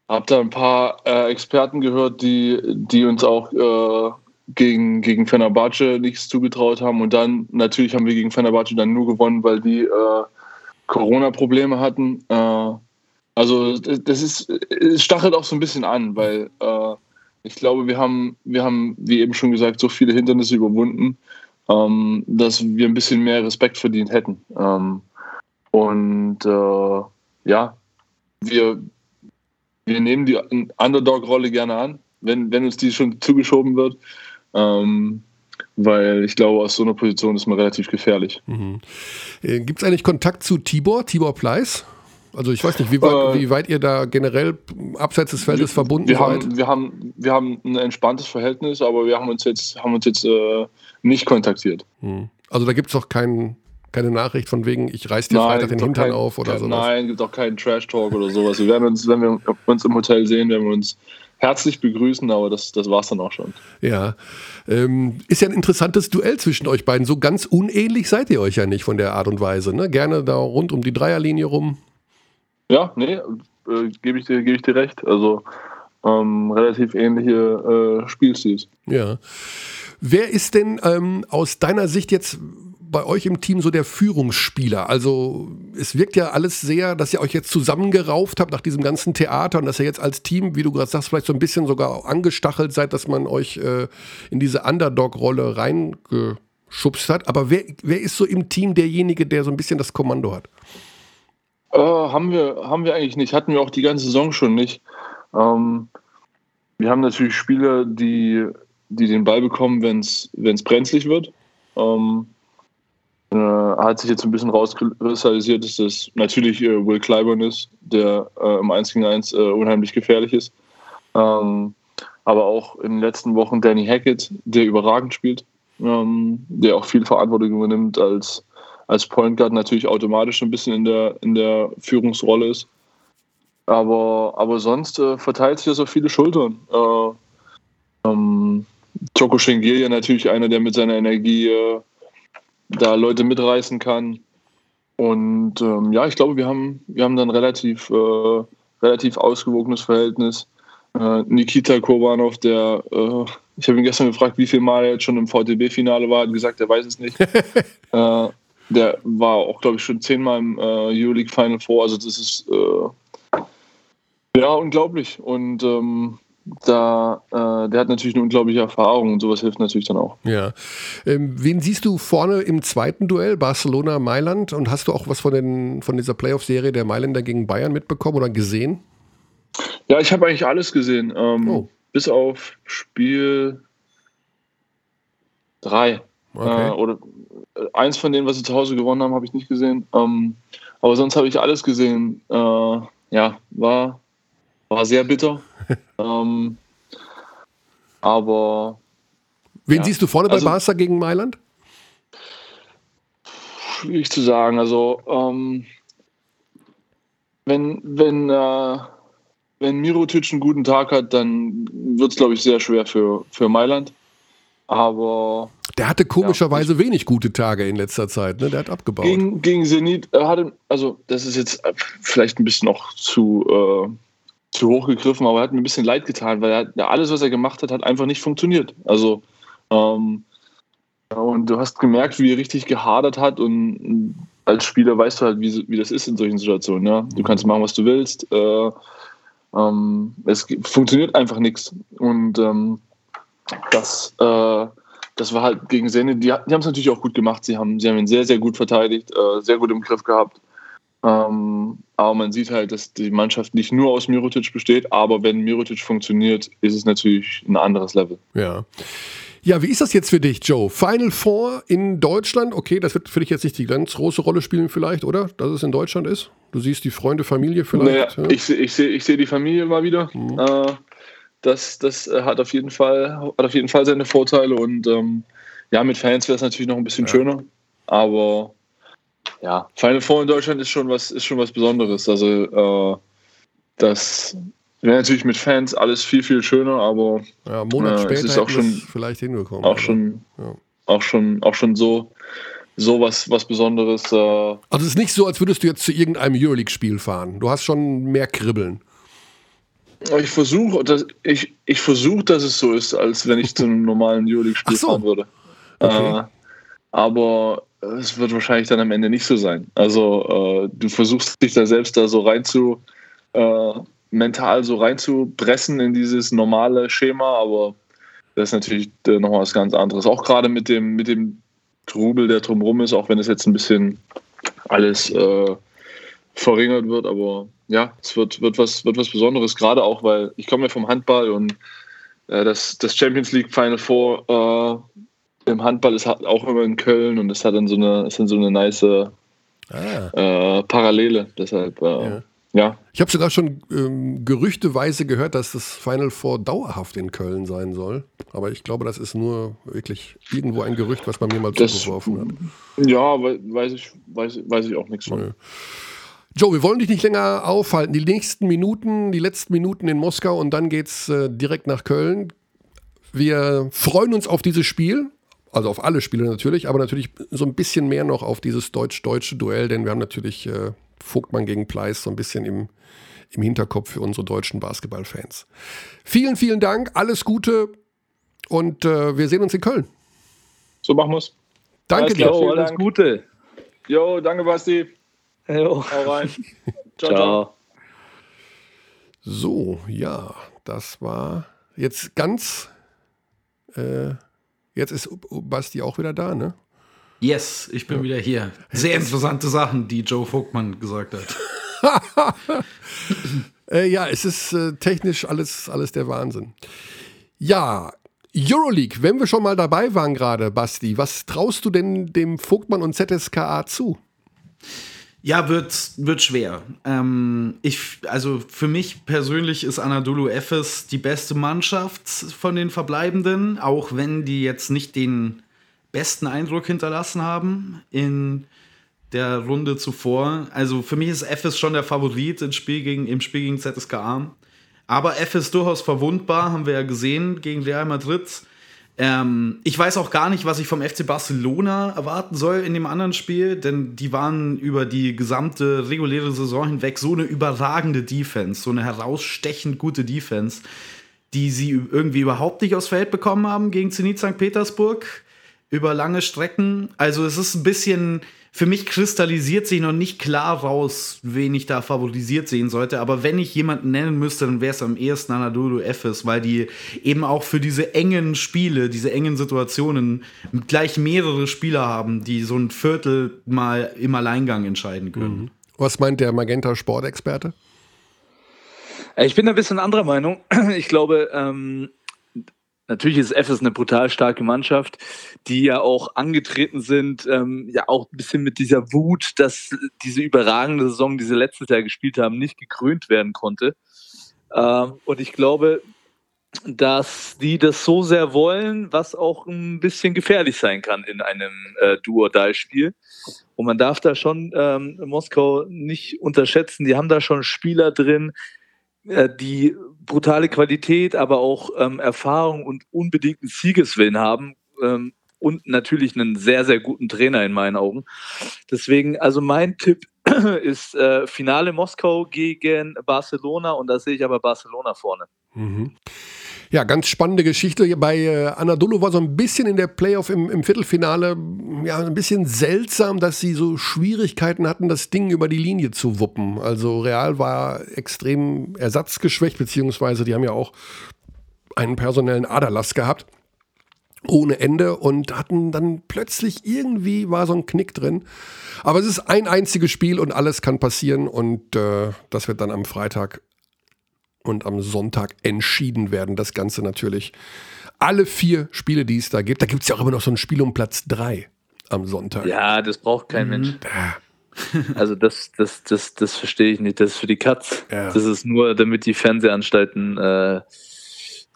Speaker 5: habe da ein paar äh, Experten gehört, die, die uns auch äh, gegen, gegen Fenerbahce nichts zugetraut haben. Und dann, natürlich haben wir gegen Fenerbahce dann nur gewonnen, weil die äh, Corona-Probleme hatten. Äh, also das ist, es stachelt auch so ein bisschen an, weil äh, ich glaube, wir haben, wir haben, wie eben schon gesagt, so viele Hindernisse überwunden, ähm, dass wir ein bisschen mehr Respekt verdient hätten. Ähm, und äh, ja, wir, wir nehmen die Underdog-Rolle gerne an, wenn, wenn uns die schon zugeschoben wird. Ähm, weil ich glaube, aus so einer Position ist man relativ gefährlich. Mhm.
Speaker 1: Äh, Gibt es eigentlich Kontakt zu Tibor, Tibor Pleiss? Also ich weiß nicht, wie weit, äh, wie weit, ihr da generell abseits des Feldes wir, verbunden
Speaker 5: wir
Speaker 1: seid.
Speaker 5: Haben, wir, haben, wir haben ein entspanntes Verhältnis, aber wir haben uns jetzt, haben uns jetzt äh, nicht kontaktiert.
Speaker 1: Mhm. Also da gibt es doch keinen keine Nachricht von wegen, ich reiß dir nein, Freitag den Hintern kein,
Speaker 5: auf
Speaker 1: oder
Speaker 5: kein, sowas? Nein, gibt auch keinen Trash-Talk oder sowas. Wir werden uns, wenn wir uns im Hotel sehen, werden wir uns herzlich begrüßen, aber das, das war es dann auch schon.
Speaker 1: Ja, ähm, ist ja ein interessantes Duell zwischen euch beiden. So ganz unähnlich seid ihr euch ja nicht von der Art und Weise. Ne? Gerne da rund um die Dreierlinie rum.
Speaker 5: Ja, nee, äh, gebe ich, dir, geb ich dir recht. Also ähm, relativ ähnliche äh, Spielstils.
Speaker 1: Ja. Wer ist denn ähm, aus deiner Sicht jetzt bei euch im Team so der Führungsspieler? Also es wirkt ja alles sehr, dass ihr euch jetzt zusammengerauft habt nach diesem ganzen Theater und dass ihr jetzt als Team, wie du gerade sagst, vielleicht so ein bisschen sogar angestachelt seid, dass man euch äh, in diese Underdog-Rolle reingeschubst hat. Aber wer, wer ist so im Team derjenige, der so ein bisschen das Kommando hat?
Speaker 5: Äh, haben, wir, haben wir eigentlich nicht. Hatten wir auch die ganze Saison schon nicht. Ähm, wir haben natürlich Spieler, die, die den Ball bekommen, wenn es brenzlig wird. Ähm, äh, hat sich jetzt ein bisschen rauskristallisiert, dass das natürlich äh, Will Clyburn ist, der äh, im 1 gegen 1 äh, unheimlich gefährlich ist. Ähm, aber auch in den letzten Wochen Danny Hackett, der überragend spielt, ähm, der auch viel Verantwortung übernimmt als, als Point Guard, natürlich automatisch ein bisschen in der, in der Führungsrolle ist. Aber, aber sonst äh, verteilt sich das auf viele Schultern. Äh, ähm, Joko Schengelia natürlich einer, der mit seiner Energie äh, da Leute mitreißen kann. Und ähm, ja, ich glaube, wir haben, wir haben dann relativ, äh, relativ ausgewogenes Verhältnis. Äh, Nikita Kurbanov, der, äh, ich habe ihn gestern gefragt, wie viel Mal er jetzt schon im VTB-Finale war, hat gesagt, er weiß es nicht. Äh, der war auch, glaube ich, schon zehnmal im äh, Euroleague Final Four. Also das ist äh, ja unglaublich. Und ähm, da, äh, der hat natürlich eine unglaubliche Erfahrung und sowas hilft natürlich dann auch.
Speaker 1: Ja. Ähm, wen siehst du vorne im zweiten Duell, Barcelona-Mailand? Und hast du auch was von, den, von dieser Playoff-Serie der Mailänder gegen Bayern mitbekommen oder gesehen?
Speaker 5: Ja, ich habe eigentlich alles gesehen. Ähm, oh. Bis auf Spiel 3. Okay. Äh, oder eins von denen, was sie zu Hause gewonnen haben, habe ich nicht gesehen. Ähm, aber sonst habe ich alles gesehen. Äh, ja, war, war sehr bitter. ähm, aber.
Speaker 1: Wen ja. siehst du vorne bei also, Barca gegen Mailand?
Speaker 5: Schwierig zu sagen. Also, ähm, wenn, wenn, äh, wenn Mirotic einen guten Tag hat, dann wird es, glaube ich, sehr schwer für, für Mailand. Aber.
Speaker 1: Der hatte komischerweise ja, wenig gute Tage in letzter Zeit, ne? Der hat abgebaut.
Speaker 5: Gegen, gegen Zenit, er hatte, also das ist jetzt vielleicht ein bisschen noch zu, äh, zu hoch gegriffen, aber er hat mir ein bisschen leid getan, weil er, ja, alles, was er gemacht hat, hat einfach nicht funktioniert. Also, ähm, und du hast gemerkt, wie er richtig gehadert hat und als Spieler weißt du halt, wie, wie das ist in solchen Situationen. Ja? Du kannst machen, was du willst. Äh, ähm, es funktioniert einfach nichts. Und ähm, das, äh, das war halt gegen Sene, die, die haben es natürlich auch gut gemacht. Sie haben, sie haben ihn sehr, sehr gut verteidigt, äh, sehr gut im Griff gehabt. Ähm, aber man sieht halt, dass die Mannschaft nicht nur aus Mirotic besteht, aber wenn Mirotic funktioniert, ist es natürlich ein anderes Level.
Speaker 1: Ja. Ja, wie ist das jetzt für dich, Joe? Final Four in Deutschland, okay, das wird für dich jetzt nicht die ganz große Rolle spielen vielleicht, oder? Dass es in Deutschland ist? Du siehst die Freunde, Familie vielleicht?
Speaker 5: Naja, ja? ich, ich sehe ich seh die Familie mal wieder. Mhm. Äh, das das äh, hat, auf jeden Fall, hat auf jeden Fall seine Vorteile und ähm, ja, mit Fans wäre es natürlich noch ein bisschen ja. schöner, aber ja, Final Four in Deutschland ist schon was, ist schon was Besonderes. Also äh, das wäre natürlich mit Fans alles viel, viel schöner, aber
Speaker 1: ja, einen Monat äh, später ist auch schon vielleicht hingekommen.
Speaker 5: Auch schon, ja. auch schon, auch schon so, so was, was Besonderes. Äh also
Speaker 1: es ist nicht so, als würdest du jetzt zu irgendeinem Euroleague-Spiel fahren. Du hast schon mehr Kribbeln.
Speaker 5: Ich versuche, dass ich, ich versuche, dass es so ist, als wenn ich zu einem normalen Euroleague-Spiel so. fahren würde. Okay. Äh, aber es wird wahrscheinlich dann am Ende nicht so sein. Also äh, du versuchst dich da selbst da so rein zu äh, mental so reinzupressen in dieses normale Schema, aber das ist natürlich äh, nochmal was ganz anderes. Auch gerade mit dem, mit dem Trubel, der drumherum ist, auch wenn es jetzt ein bisschen alles äh, verringert wird, aber ja, es wird, wird, was, wird was Besonderes, gerade auch, weil ich komme ja vom Handball und äh, das, das Champions League Final Four äh, im Handball ist halt auch immer in Köln und es hat dann so eine, ist dann so eine nice ah. äh, Parallele. Deshalb, äh, ja. ja.
Speaker 1: Ich habe sogar schon ähm, gerüchteweise gehört, dass das Final Four dauerhaft in Köln sein soll. Aber ich glaube, das ist nur wirklich irgendwo ein Gerücht, was man mir mal zugeworfen hat.
Speaker 5: Ja, weiß ich, weiß, weiß ich auch nichts von. Nee.
Speaker 1: Joe, wir wollen dich nicht länger aufhalten. Die nächsten Minuten, die letzten Minuten in Moskau und dann geht's äh, direkt nach Köln. Wir freuen uns auf dieses Spiel also auf alle Spiele natürlich, aber natürlich so ein bisschen mehr noch auf dieses deutsch-deutsche Duell, denn wir haben natürlich äh, Vogtmann gegen Pleiss so ein bisschen im, im Hinterkopf für unsere deutschen Basketballfans. Vielen, vielen Dank, alles Gute und äh, wir sehen uns in Köln.
Speaker 5: So machen wir es.
Speaker 1: Danke alles dir.
Speaker 4: Jo, alles Dank. Gute.
Speaker 5: Jo, danke Basti.
Speaker 4: Jo. Hau rein. ciao, ciao. ciao.
Speaker 1: So, ja, das war jetzt ganz... Äh, Jetzt ist Basti auch wieder da, ne?
Speaker 2: Yes, ich bin ja. wieder hier. Sehr interessante Sachen, die Joe Vogtmann gesagt hat.
Speaker 1: äh, ja, es ist äh, technisch alles, alles der Wahnsinn. Ja, Euroleague, wenn wir schon mal dabei waren gerade, Basti, was traust du denn dem Vogtmann und ZSKA zu?
Speaker 2: Ja, wird, wird schwer. Ähm, ich, also für mich persönlich ist Anadolu Efes die beste Mannschaft von den Verbleibenden, auch wenn die jetzt nicht den besten Eindruck hinterlassen haben in der Runde zuvor. Also für mich ist Efes schon der Favorit im Spiel gegen, im Spiel gegen ZSKA. Aber Efes durchaus verwundbar, haben wir ja gesehen gegen Real Madrid. Ähm, ich weiß auch gar nicht, was ich vom FC Barcelona erwarten soll in dem anderen Spiel, denn die waren über die gesamte reguläre Saison hinweg so eine überragende Defense, so eine herausstechend gute Defense, die sie irgendwie überhaupt nicht aufs Feld bekommen haben gegen Zenit St. Petersburg über lange Strecken. Also es ist ein bisschen für mich kristallisiert sich noch nicht klar raus, wen ich da favorisiert sehen sollte. Aber wenn ich jemanden nennen müsste, dann wäre es am ehesten Anadolu Efes, weil die eben auch für diese engen Spiele, diese engen Situationen gleich mehrere Spieler haben, die so ein Viertel mal im Alleingang entscheiden können. Mhm.
Speaker 1: Was meint der Magenta Sportexperte?
Speaker 4: Ich bin ein bisschen anderer Meinung. Ich glaube, ähm, Natürlich ist FS eine brutal starke Mannschaft, die ja auch angetreten sind, ähm, ja auch ein bisschen mit dieser Wut, dass diese überragende Saison, die sie letztes Jahr gespielt haben, nicht gekrönt werden konnte. Ähm, und ich glaube, dass die das so sehr wollen, was auch ein bisschen gefährlich sein kann in einem äh, Duo-Die-Spiel. Und man darf da schon ähm, Moskau nicht unterschätzen. Die haben da schon Spieler drin, äh, die brutale Qualität, aber auch ähm, Erfahrung und unbedingten Siegeswillen haben. Ähm, und natürlich einen sehr, sehr guten Trainer in meinen Augen. Deswegen, also mein Tipp ist äh, Finale Moskau gegen Barcelona und da sehe ich aber Barcelona vorne.
Speaker 1: Mhm. Ja, ganz spannende Geschichte. Bei äh, Anadolu war so ein bisschen in der Playoff im, im, Viertelfinale ja ein bisschen seltsam, dass sie so Schwierigkeiten hatten, das Ding über die Linie zu wuppen. Also Real war extrem ersatzgeschwächt, beziehungsweise die haben ja auch einen personellen Aderlass gehabt. Ohne Ende und hatten dann plötzlich irgendwie war so ein Knick drin. Aber es ist ein einziges Spiel und alles kann passieren und äh, das wird dann am Freitag und am Sonntag entschieden werden. Das Ganze natürlich. Alle vier Spiele, die es da gibt. Da gibt es ja auch immer noch so ein Spiel um Platz drei am Sonntag.
Speaker 4: Ja, das braucht kein mhm. Mensch. Also das, das, das, das verstehe ich nicht. Das ist für die Katz. Ja. Das ist nur, damit die Fernsehanstalten äh,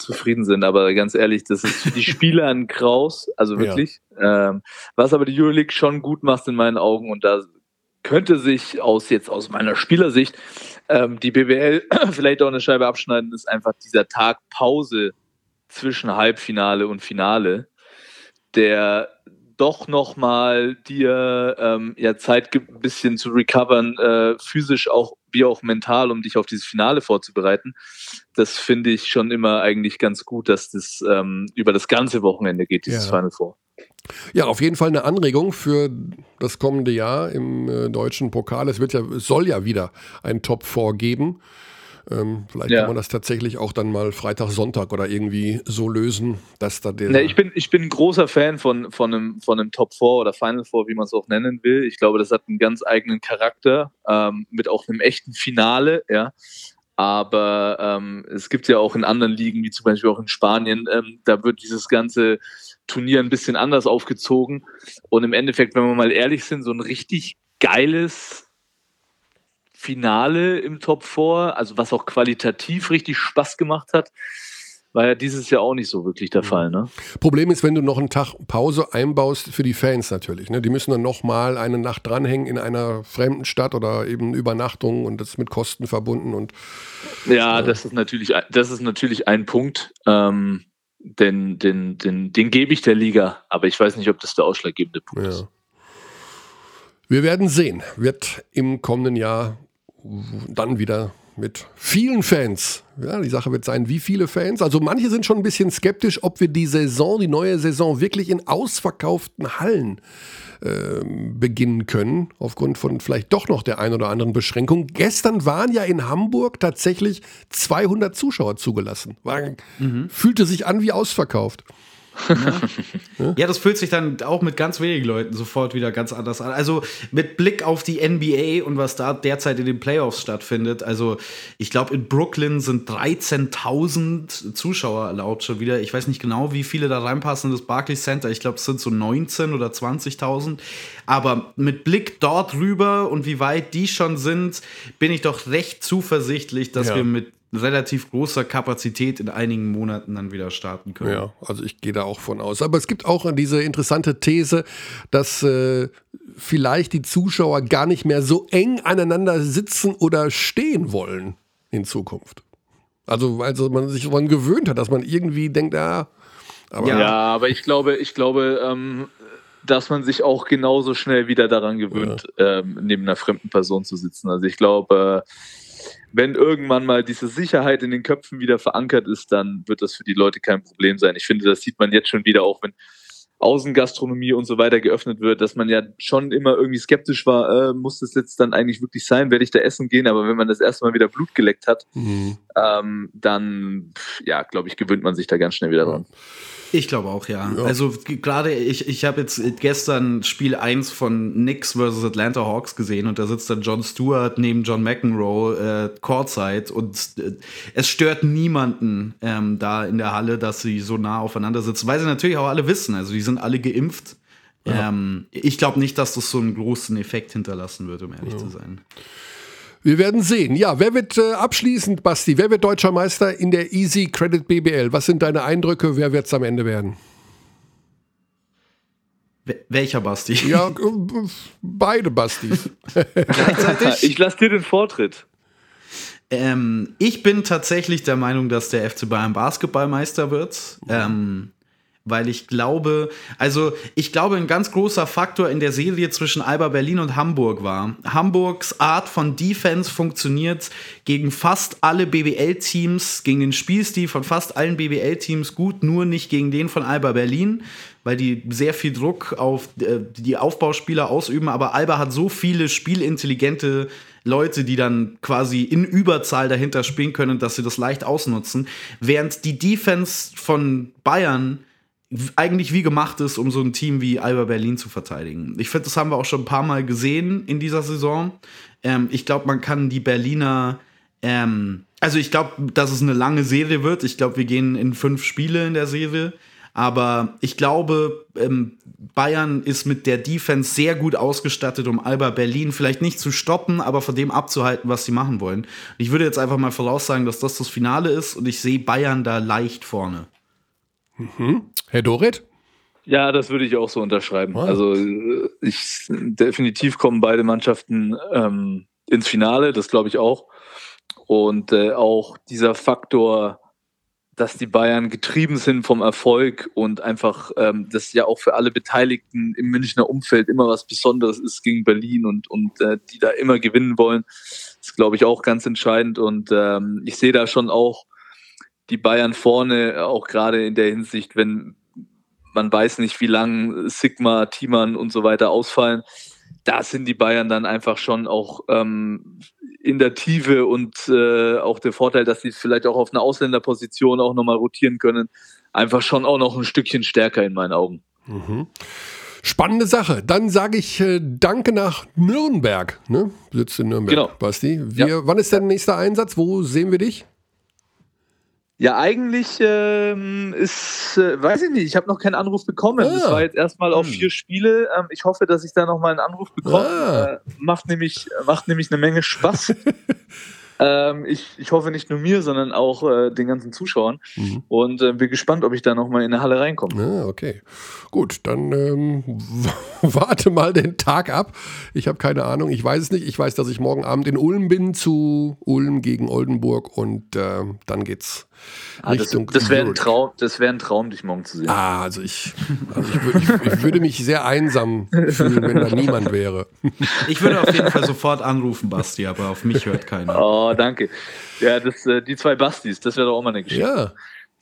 Speaker 4: zufrieden sind. Aber ganz ehrlich, das ist für die Spieler ein Kraus, also wirklich. Ja. Ähm, was aber die Euroleague schon gut macht in meinen Augen und da könnte sich aus jetzt aus meiner Spielersicht ähm, die BBL vielleicht auch eine Scheibe abschneiden, ist einfach dieser Tag Pause zwischen Halbfinale und Finale, der doch nochmal dir ähm, ja, Zeit gibt, ein bisschen zu recovern, äh, physisch auch wie auch mental, um dich auf dieses Finale vorzubereiten. Das finde ich schon immer eigentlich ganz gut, dass das ähm, über das ganze Wochenende geht, dieses ja. Final Four.
Speaker 1: Ja, auf jeden Fall eine Anregung für das kommende Jahr im äh, deutschen Pokal. Es wird ja, es soll ja wieder ein Top 4 geben. Ähm, vielleicht ja. kann man das tatsächlich auch dann mal Freitag, Sonntag oder irgendwie so lösen, dass da der.
Speaker 4: Nee, ich, bin, ich bin ein großer Fan von, von, einem, von einem Top 4 oder Final 4, wie man es auch nennen will. Ich glaube, das hat einen ganz eigenen Charakter, ähm, mit auch einem echten Finale, ja. Aber ähm, es gibt ja auch in anderen Ligen, wie zum Beispiel auch in Spanien, ähm, da wird dieses ganze Turnier ein bisschen anders aufgezogen. Und im Endeffekt, wenn wir mal ehrlich sind, so ein richtig geiles Finale im Top 4, also was auch qualitativ richtig Spaß gemacht hat, war ja dieses Jahr auch nicht so wirklich der Fall. Ne?
Speaker 1: Problem ist, wenn du noch einen Tag Pause einbaust für die Fans natürlich. Ne? Die müssen dann nochmal eine Nacht dranhängen in einer fremden Stadt oder eben Übernachtung und das ist mit Kosten verbunden. Und,
Speaker 4: ja, äh, das, ist natürlich, das ist natürlich ein Punkt. Ähm, den, den, den, den gebe ich der Liga, aber ich weiß nicht, ob das der ausschlaggebende Punkt ja. ist.
Speaker 1: Wir werden sehen. Wird im kommenden Jahr dann wieder mit vielen Fans. Ja, die Sache wird sein, wie viele Fans. Also manche sind schon ein bisschen skeptisch, ob wir die Saison, die neue Saison wirklich in ausverkauften Hallen äh, beginnen können, aufgrund von vielleicht doch noch der ein oder anderen Beschränkung. Gestern waren ja in Hamburg tatsächlich 200 Zuschauer zugelassen. War, mhm. Fühlte sich an wie ausverkauft.
Speaker 2: Ja. ja, das fühlt sich dann auch mit ganz wenigen Leuten sofort wieder ganz anders an. Also mit Blick auf die NBA und was da derzeit in den Playoffs stattfindet. Also ich glaube, in Brooklyn sind 13.000 Zuschauer erlaubt schon wieder. Ich weiß nicht genau, wie viele da reinpassen in das Barclays Center. Ich glaube, es sind so 19 oder 20.000. Aber mit Blick dort rüber und wie weit die schon sind, bin ich doch recht zuversichtlich, dass ja. wir mit relativ großer Kapazität in einigen Monaten dann wieder starten können.
Speaker 1: Ja, also ich gehe da auch von aus. Aber es gibt auch diese interessante These, dass äh, vielleicht die Zuschauer gar nicht mehr so eng aneinander sitzen oder stehen wollen in Zukunft. Also, weil also man sich daran gewöhnt hat, dass man irgendwie denkt, ja.
Speaker 4: Aber ja, aber ich glaube, ich glaube, ähm, dass man sich auch genauso schnell wieder daran gewöhnt, ja. ähm, neben einer fremden Person zu sitzen. Also ich glaube, äh, wenn irgendwann mal diese Sicherheit in den Köpfen wieder verankert ist, dann wird das für die Leute kein Problem sein. Ich finde, das sieht man jetzt schon wieder, auch wenn Außengastronomie und so weiter geöffnet wird, dass man ja schon immer irgendwie skeptisch war, äh, muss das jetzt dann eigentlich wirklich sein, werde ich da essen gehen, aber wenn man das erste Mal wieder Blut geleckt hat, mhm. Ähm, dann, ja, glaube ich, gewöhnt man sich da ganz schnell wieder dran.
Speaker 2: Ich glaube auch, ja. ja. Also gerade, ich, ich habe jetzt gestern Spiel 1 von Knicks vs. Atlanta Hawks gesehen und da sitzt dann John Stewart neben John McEnroe äh, Courtside und äh, es stört niemanden ähm, da in der Halle, dass sie so nah aufeinander sitzen, weil sie natürlich auch alle wissen, also die sind alle geimpft. Ja. Ähm, ich glaube nicht, dass das so einen großen Effekt hinterlassen wird, um ehrlich ja. zu sein.
Speaker 1: Wir werden sehen. Ja, wer wird äh, abschließend, Basti, wer wird deutscher Meister in der Easy Credit BBL? Was sind deine Eindrücke? Wer wird es am Ende werden?
Speaker 2: Welcher Basti?
Speaker 1: Ja, äh, beide Bastis.
Speaker 4: ich lasse dir den Vortritt.
Speaker 2: Ähm, ich bin tatsächlich der Meinung, dass der FC Bayern Basketballmeister wird. Ähm, weil ich glaube, also ich glaube, ein ganz großer Faktor in der Serie zwischen Alba Berlin und Hamburg war. Hamburgs Art von Defense funktioniert gegen fast alle BBL-Teams, gegen den Spielstil von fast allen BBL-Teams gut, nur nicht gegen den von Alba Berlin, weil die sehr viel Druck auf äh, die Aufbauspieler ausüben. Aber Alba hat so viele spielintelligente Leute, die dann quasi in Überzahl dahinter spielen können, dass sie das leicht ausnutzen. Während die Defense von Bayern eigentlich wie gemacht ist, um so ein Team wie Alba Berlin zu verteidigen. Ich finde, das haben wir auch schon ein paar Mal gesehen in dieser Saison. Ähm, ich glaube, man kann die Berliner, ähm, also ich glaube, dass es eine lange Serie wird. Ich glaube, wir gehen in fünf Spiele in der Serie. Aber ich glaube, ähm, Bayern ist mit der Defense sehr gut ausgestattet, um Alba Berlin vielleicht nicht zu stoppen, aber von dem abzuhalten, was sie machen wollen. Ich würde jetzt einfach mal voraussagen, dass das das Finale ist und ich sehe Bayern da leicht vorne.
Speaker 1: Mhm. Herr Doret?
Speaker 4: Ja, das würde ich auch so unterschreiben. Ah. Also ich definitiv kommen beide Mannschaften ähm, ins Finale, das glaube ich auch. Und äh, auch dieser Faktor, dass die Bayern getrieben sind vom Erfolg und einfach ähm, das ja auch für alle Beteiligten im Münchner Umfeld immer was Besonderes ist gegen Berlin und, und äh, die da immer gewinnen wollen, ist, glaube ich, auch ganz entscheidend. Und ähm, ich sehe da schon auch die Bayern vorne, auch gerade in der Hinsicht, wenn man weiß nicht, wie lang Sigma, Thiemann und so weiter ausfallen. Da sind die Bayern dann einfach schon auch ähm, in der Tiefe und äh, auch der Vorteil, dass sie vielleicht auch auf einer Ausländerposition auch nochmal rotieren können, einfach schon auch noch ein Stückchen stärker in meinen Augen.
Speaker 1: Mhm. Spannende Sache. Dann sage ich äh, Danke nach Nürnberg. Ne? Sitzt in Nürnberg, genau. Basti. Wir, ja. Wann ist der nächste Einsatz? Wo sehen wir dich?
Speaker 4: Ja, eigentlich ähm, ist, äh, weiß ich nicht, ich habe noch keinen Anruf bekommen. Es ah. war jetzt erstmal auf hm. vier Spiele. Ähm, ich hoffe, dass ich da nochmal einen Anruf bekomme. Ah. Äh, macht, nämlich, macht nämlich eine Menge Spaß. Ähm, ich, ich hoffe nicht nur mir, sondern auch äh, den ganzen Zuschauern. Mhm. Und äh, bin gespannt, ob ich da nochmal in eine Halle reinkomme.
Speaker 1: Ja, okay. Gut, dann ähm, warte mal den Tag ab. Ich habe keine Ahnung, ich weiß es nicht. Ich weiß, dass ich morgen Abend in Ulm bin zu Ulm gegen Oldenburg und äh, dann geht's
Speaker 4: ah, Richtung. Das, das wäre ein, Traum, wär ein Traum, dich morgen zu sehen.
Speaker 1: Ah, also ich, also ich, würd, ich, ich würde mich sehr einsam fühlen, wenn da niemand wäre.
Speaker 2: Ich würde auf jeden Fall sofort anrufen, Basti, aber auf mich hört keiner.
Speaker 4: Oh, danke. Ja, das, äh, die zwei Bastis, das wäre doch auch mal eine Geschichte.
Speaker 1: Ja.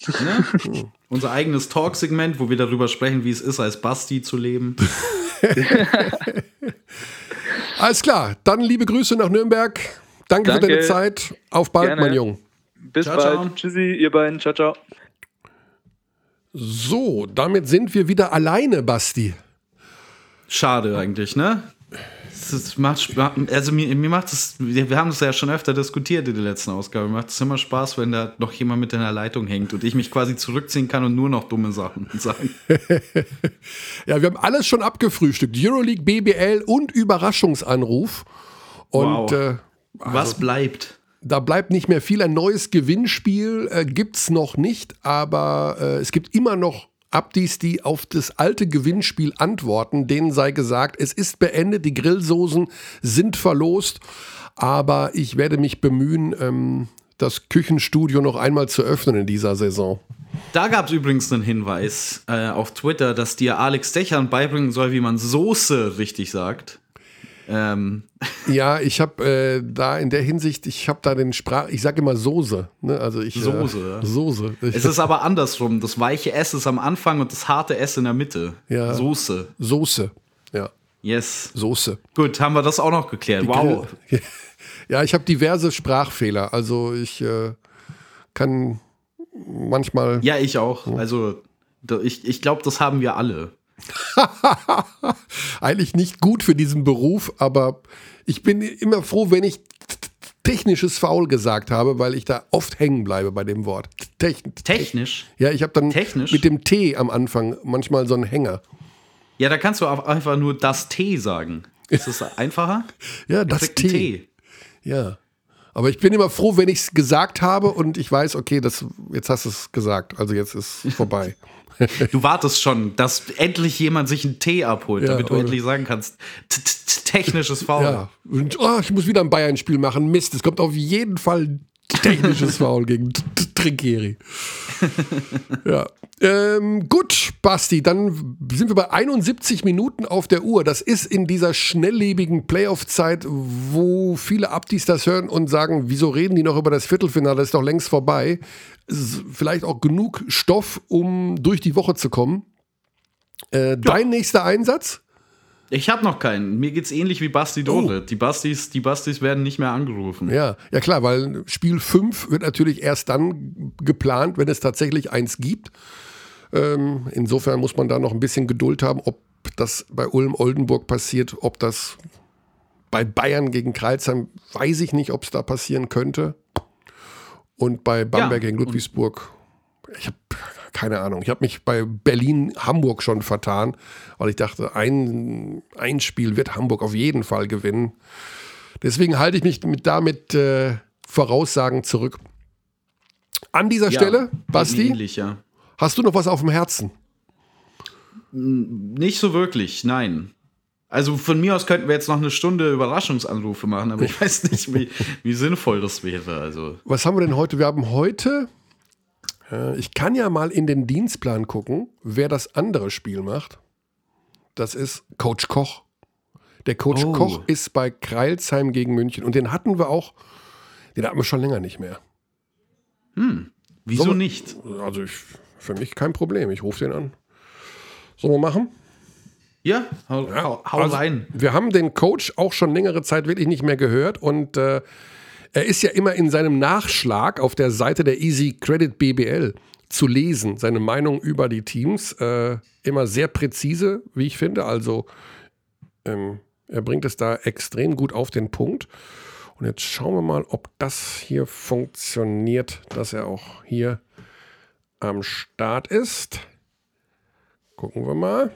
Speaker 2: Ne? Unser eigenes Talk-Segment, wo wir darüber sprechen, wie es ist, als Basti zu leben.
Speaker 1: Alles klar, dann liebe Grüße nach Nürnberg. Danke, Danke. für deine Zeit. Auf bald, Gerne. mein Junge.
Speaker 4: Bis ciao, bald. Ciao. Tschüssi, ihr beiden. Ciao, ciao.
Speaker 1: So, damit sind wir wieder alleine, Basti.
Speaker 2: Schade eigentlich, ne? Es macht, also mir, mir macht es, wir haben das ja schon öfter diskutiert in der letzten Ausgabe, mir macht es immer Spaß, wenn da noch jemand mit in der Leitung hängt und ich mich quasi zurückziehen kann und nur noch dumme Sachen sagen.
Speaker 1: ja, wir haben alles schon abgefrühstückt. Euroleague, BBL und Überraschungsanruf. Und
Speaker 2: wow. äh, also, was bleibt?
Speaker 1: Da bleibt nicht mehr viel. Ein neues Gewinnspiel äh, gibt es noch nicht, aber äh, es gibt immer noch Abdis, die auf das alte Gewinnspiel antworten. Denen sei gesagt, es ist beendet, die Grillsoßen sind verlost, aber ich werde mich bemühen, ähm, das Küchenstudio noch einmal zu öffnen in dieser Saison.
Speaker 2: Da gab es übrigens einen Hinweis äh, auf Twitter, dass dir Alex Dechern beibringen soll, wie man Soße richtig sagt.
Speaker 1: Ähm. Ja, ich habe äh, da in der Hinsicht, ich habe da den Sprach, ich sage immer Soße. Ne? Also ich,
Speaker 2: Soße.
Speaker 1: Äh,
Speaker 2: ja.
Speaker 1: Soße.
Speaker 2: Es ist aber andersrum. Das weiche S ist am Anfang und das harte S in der Mitte.
Speaker 1: Ja.
Speaker 2: Soße.
Speaker 1: Soße. Ja.
Speaker 2: Yes.
Speaker 1: Soße.
Speaker 2: Gut, haben wir das auch noch geklärt. Die wow.
Speaker 1: Grill. Ja, ich habe diverse Sprachfehler. Also ich äh, kann manchmal.
Speaker 2: Ja, ich auch. Also ich, ich glaube, das haben wir alle.
Speaker 1: Eigentlich nicht gut für diesen Beruf, aber ich bin immer froh, wenn ich technisches Foul gesagt habe, weil ich da oft hängen bleibe bei dem Wort.
Speaker 2: Techn Technisch?
Speaker 1: Ja, ich habe dann Technisch? mit dem T am Anfang manchmal so einen Hänger.
Speaker 2: Ja, da kannst du auch einfach nur das T sagen. Ist das einfacher?
Speaker 1: ja, das T. T. Ja. Aber ich bin immer froh, wenn ich es gesagt habe und ich weiß, okay, das, jetzt hast du es gesagt. Also jetzt ist es vorbei.
Speaker 2: Du wartest schon, dass endlich jemand sich einen Tee abholt, ja, damit du endlich sagen kannst, technisches Foul. Ja.
Speaker 1: Und, oh, ich muss wieder ein Bayern-Spiel machen. Mist, es kommt auf jeden Fall technisches Foul gegen Trinkieri. ja. Ähm, gut, Basti, dann sind wir bei 71 Minuten auf der Uhr. Das ist in dieser schnelllebigen Playoff-Zeit, wo viele Abdis das hören und sagen, wieso reden die noch über das Viertelfinale? Das ist doch längst vorbei. Vielleicht auch genug Stoff, um durch die Woche zu kommen. Äh, ja. Dein nächster Einsatz?
Speaker 2: Ich habe noch keinen. Mir geht's ähnlich wie Basti Dore. Oh. Die, Bastis, die Bastis werden nicht mehr angerufen.
Speaker 1: Ja, ja klar, weil Spiel 5 wird natürlich erst dann geplant, wenn es tatsächlich eins gibt. Ähm, insofern muss man da noch ein bisschen Geduld haben, ob das bei Ulm-Oldenburg passiert, ob das bei Bayern gegen Kreilsheim, weiß ich nicht, ob es da passieren könnte. Und bei Bamberg ja, gegen Ludwigsburg, ich habe keine Ahnung. Ich habe mich bei Berlin-Hamburg schon vertan, weil ich dachte, ein, ein Spiel wird Hamburg auf jeden Fall gewinnen. Deswegen halte ich mich mit, damit äh, Voraussagen zurück. An dieser ja, Stelle, Basti, ähnlich, ja. hast du noch was auf dem Herzen?
Speaker 2: Nicht so wirklich, nein. Also von mir aus könnten wir jetzt noch eine Stunde Überraschungsanrufe machen, aber ich weiß nicht, wie, wie sinnvoll das wäre. Also.
Speaker 1: Was haben wir denn heute? Wir haben heute, ich kann ja mal in den Dienstplan gucken, wer das andere Spiel macht. Das ist Coach Koch. Der Coach oh. Koch ist bei Kreilsheim gegen München und den hatten wir auch, den hatten wir schon länger nicht mehr.
Speaker 2: Hm, wieso wir, nicht?
Speaker 1: Also ich, für mich kein Problem, ich rufe den an. Sollen wir machen?
Speaker 2: Ja, hau, ja, hau also rein.
Speaker 1: Wir haben den Coach auch schon längere Zeit wirklich nicht mehr gehört und äh, er ist ja immer in seinem Nachschlag auf der Seite der Easy Credit BBL zu lesen, seine Meinung über die Teams. Äh, immer sehr präzise, wie ich finde. Also ähm, er bringt es da extrem gut auf den Punkt. Und jetzt schauen wir mal, ob das hier funktioniert, dass er auch hier am Start ist. Gucken wir mal.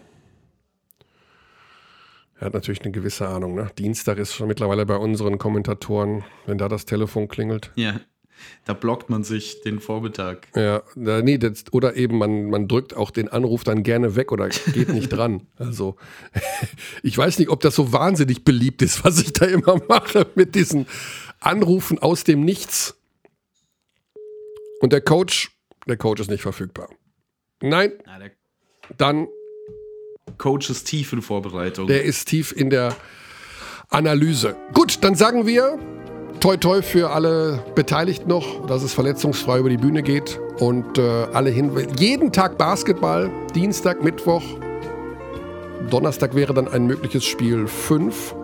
Speaker 1: Er hat natürlich eine gewisse Ahnung. Ne? Dienstag ist schon mittlerweile bei unseren Kommentatoren, wenn da das Telefon klingelt.
Speaker 2: Ja, da blockt man sich den Vormittag.
Speaker 1: Ja, da, nee, das, oder eben man, man drückt auch den Anruf dann gerne weg oder geht nicht dran. Also ich weiß nicht, ob das so wahnsinnig beliebt ist, was ich da immer mache mit diesen Anrufen aus dem Nichts. Und der Coach, der Coach ist nicht verfügbar. Nein, dann
Speaker 2: Coach ist tief in Vorbereitung.
Speaker 1: Der ist tief in der Analyse. Gut, dann sagen wir toi toi für alle Beteiligten noch, dass es verletzungsfrei über die Bühne geht und äh, alle hin. Jeden Tag Basketball, Dienstag, Mittwoch, Donnerstag wäre dann ein mögliches Spiel 5.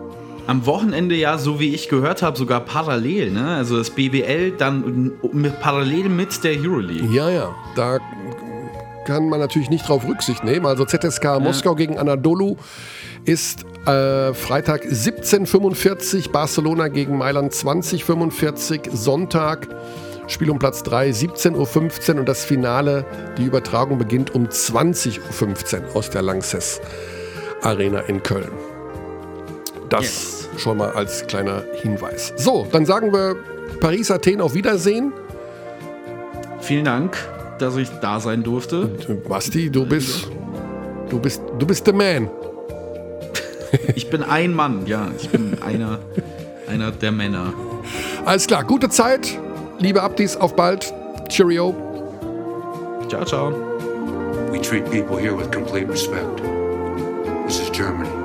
Speaker 2: Am Wochenende ja, so wie ich gehört habe, sogar parallel, ne? Also das BBL dann mit, parallel mit der Euroleague.
Speaker 1: Ja, ja, da kann man natürlich nicht drauf Rücksicht nehmen. Also ZSK ja. Moskau gegen Anadolu ist äh, Freitag 17.45, Barcelona gegen Mailand 20.45, Sonntag Spiel um Platz 3 17.15 Uhr und das Finale, die Übertragung beginnt um 20.15 Uhr aus der Lanxess Arena in Köln. Das yes. schon mal als kleiner Hinweis. So, dann sagen wir Paris, Athen auf Wiedersehen.
Speaker 2: Vielen Dank dass ich da sein durfte.
Speaker 1: Basti, du bist, du bist, du bist der Man.
Speaker 2: ich bin ein Mann, ja. Ich bin einer, einer der Männer.
Speaker 1: Alles klar, gute Zeit. Liebe Abdis, auf bald. Cheerio.
Speaker 2: Ciao, ciao. We treat people here with complete respect. This is Germany.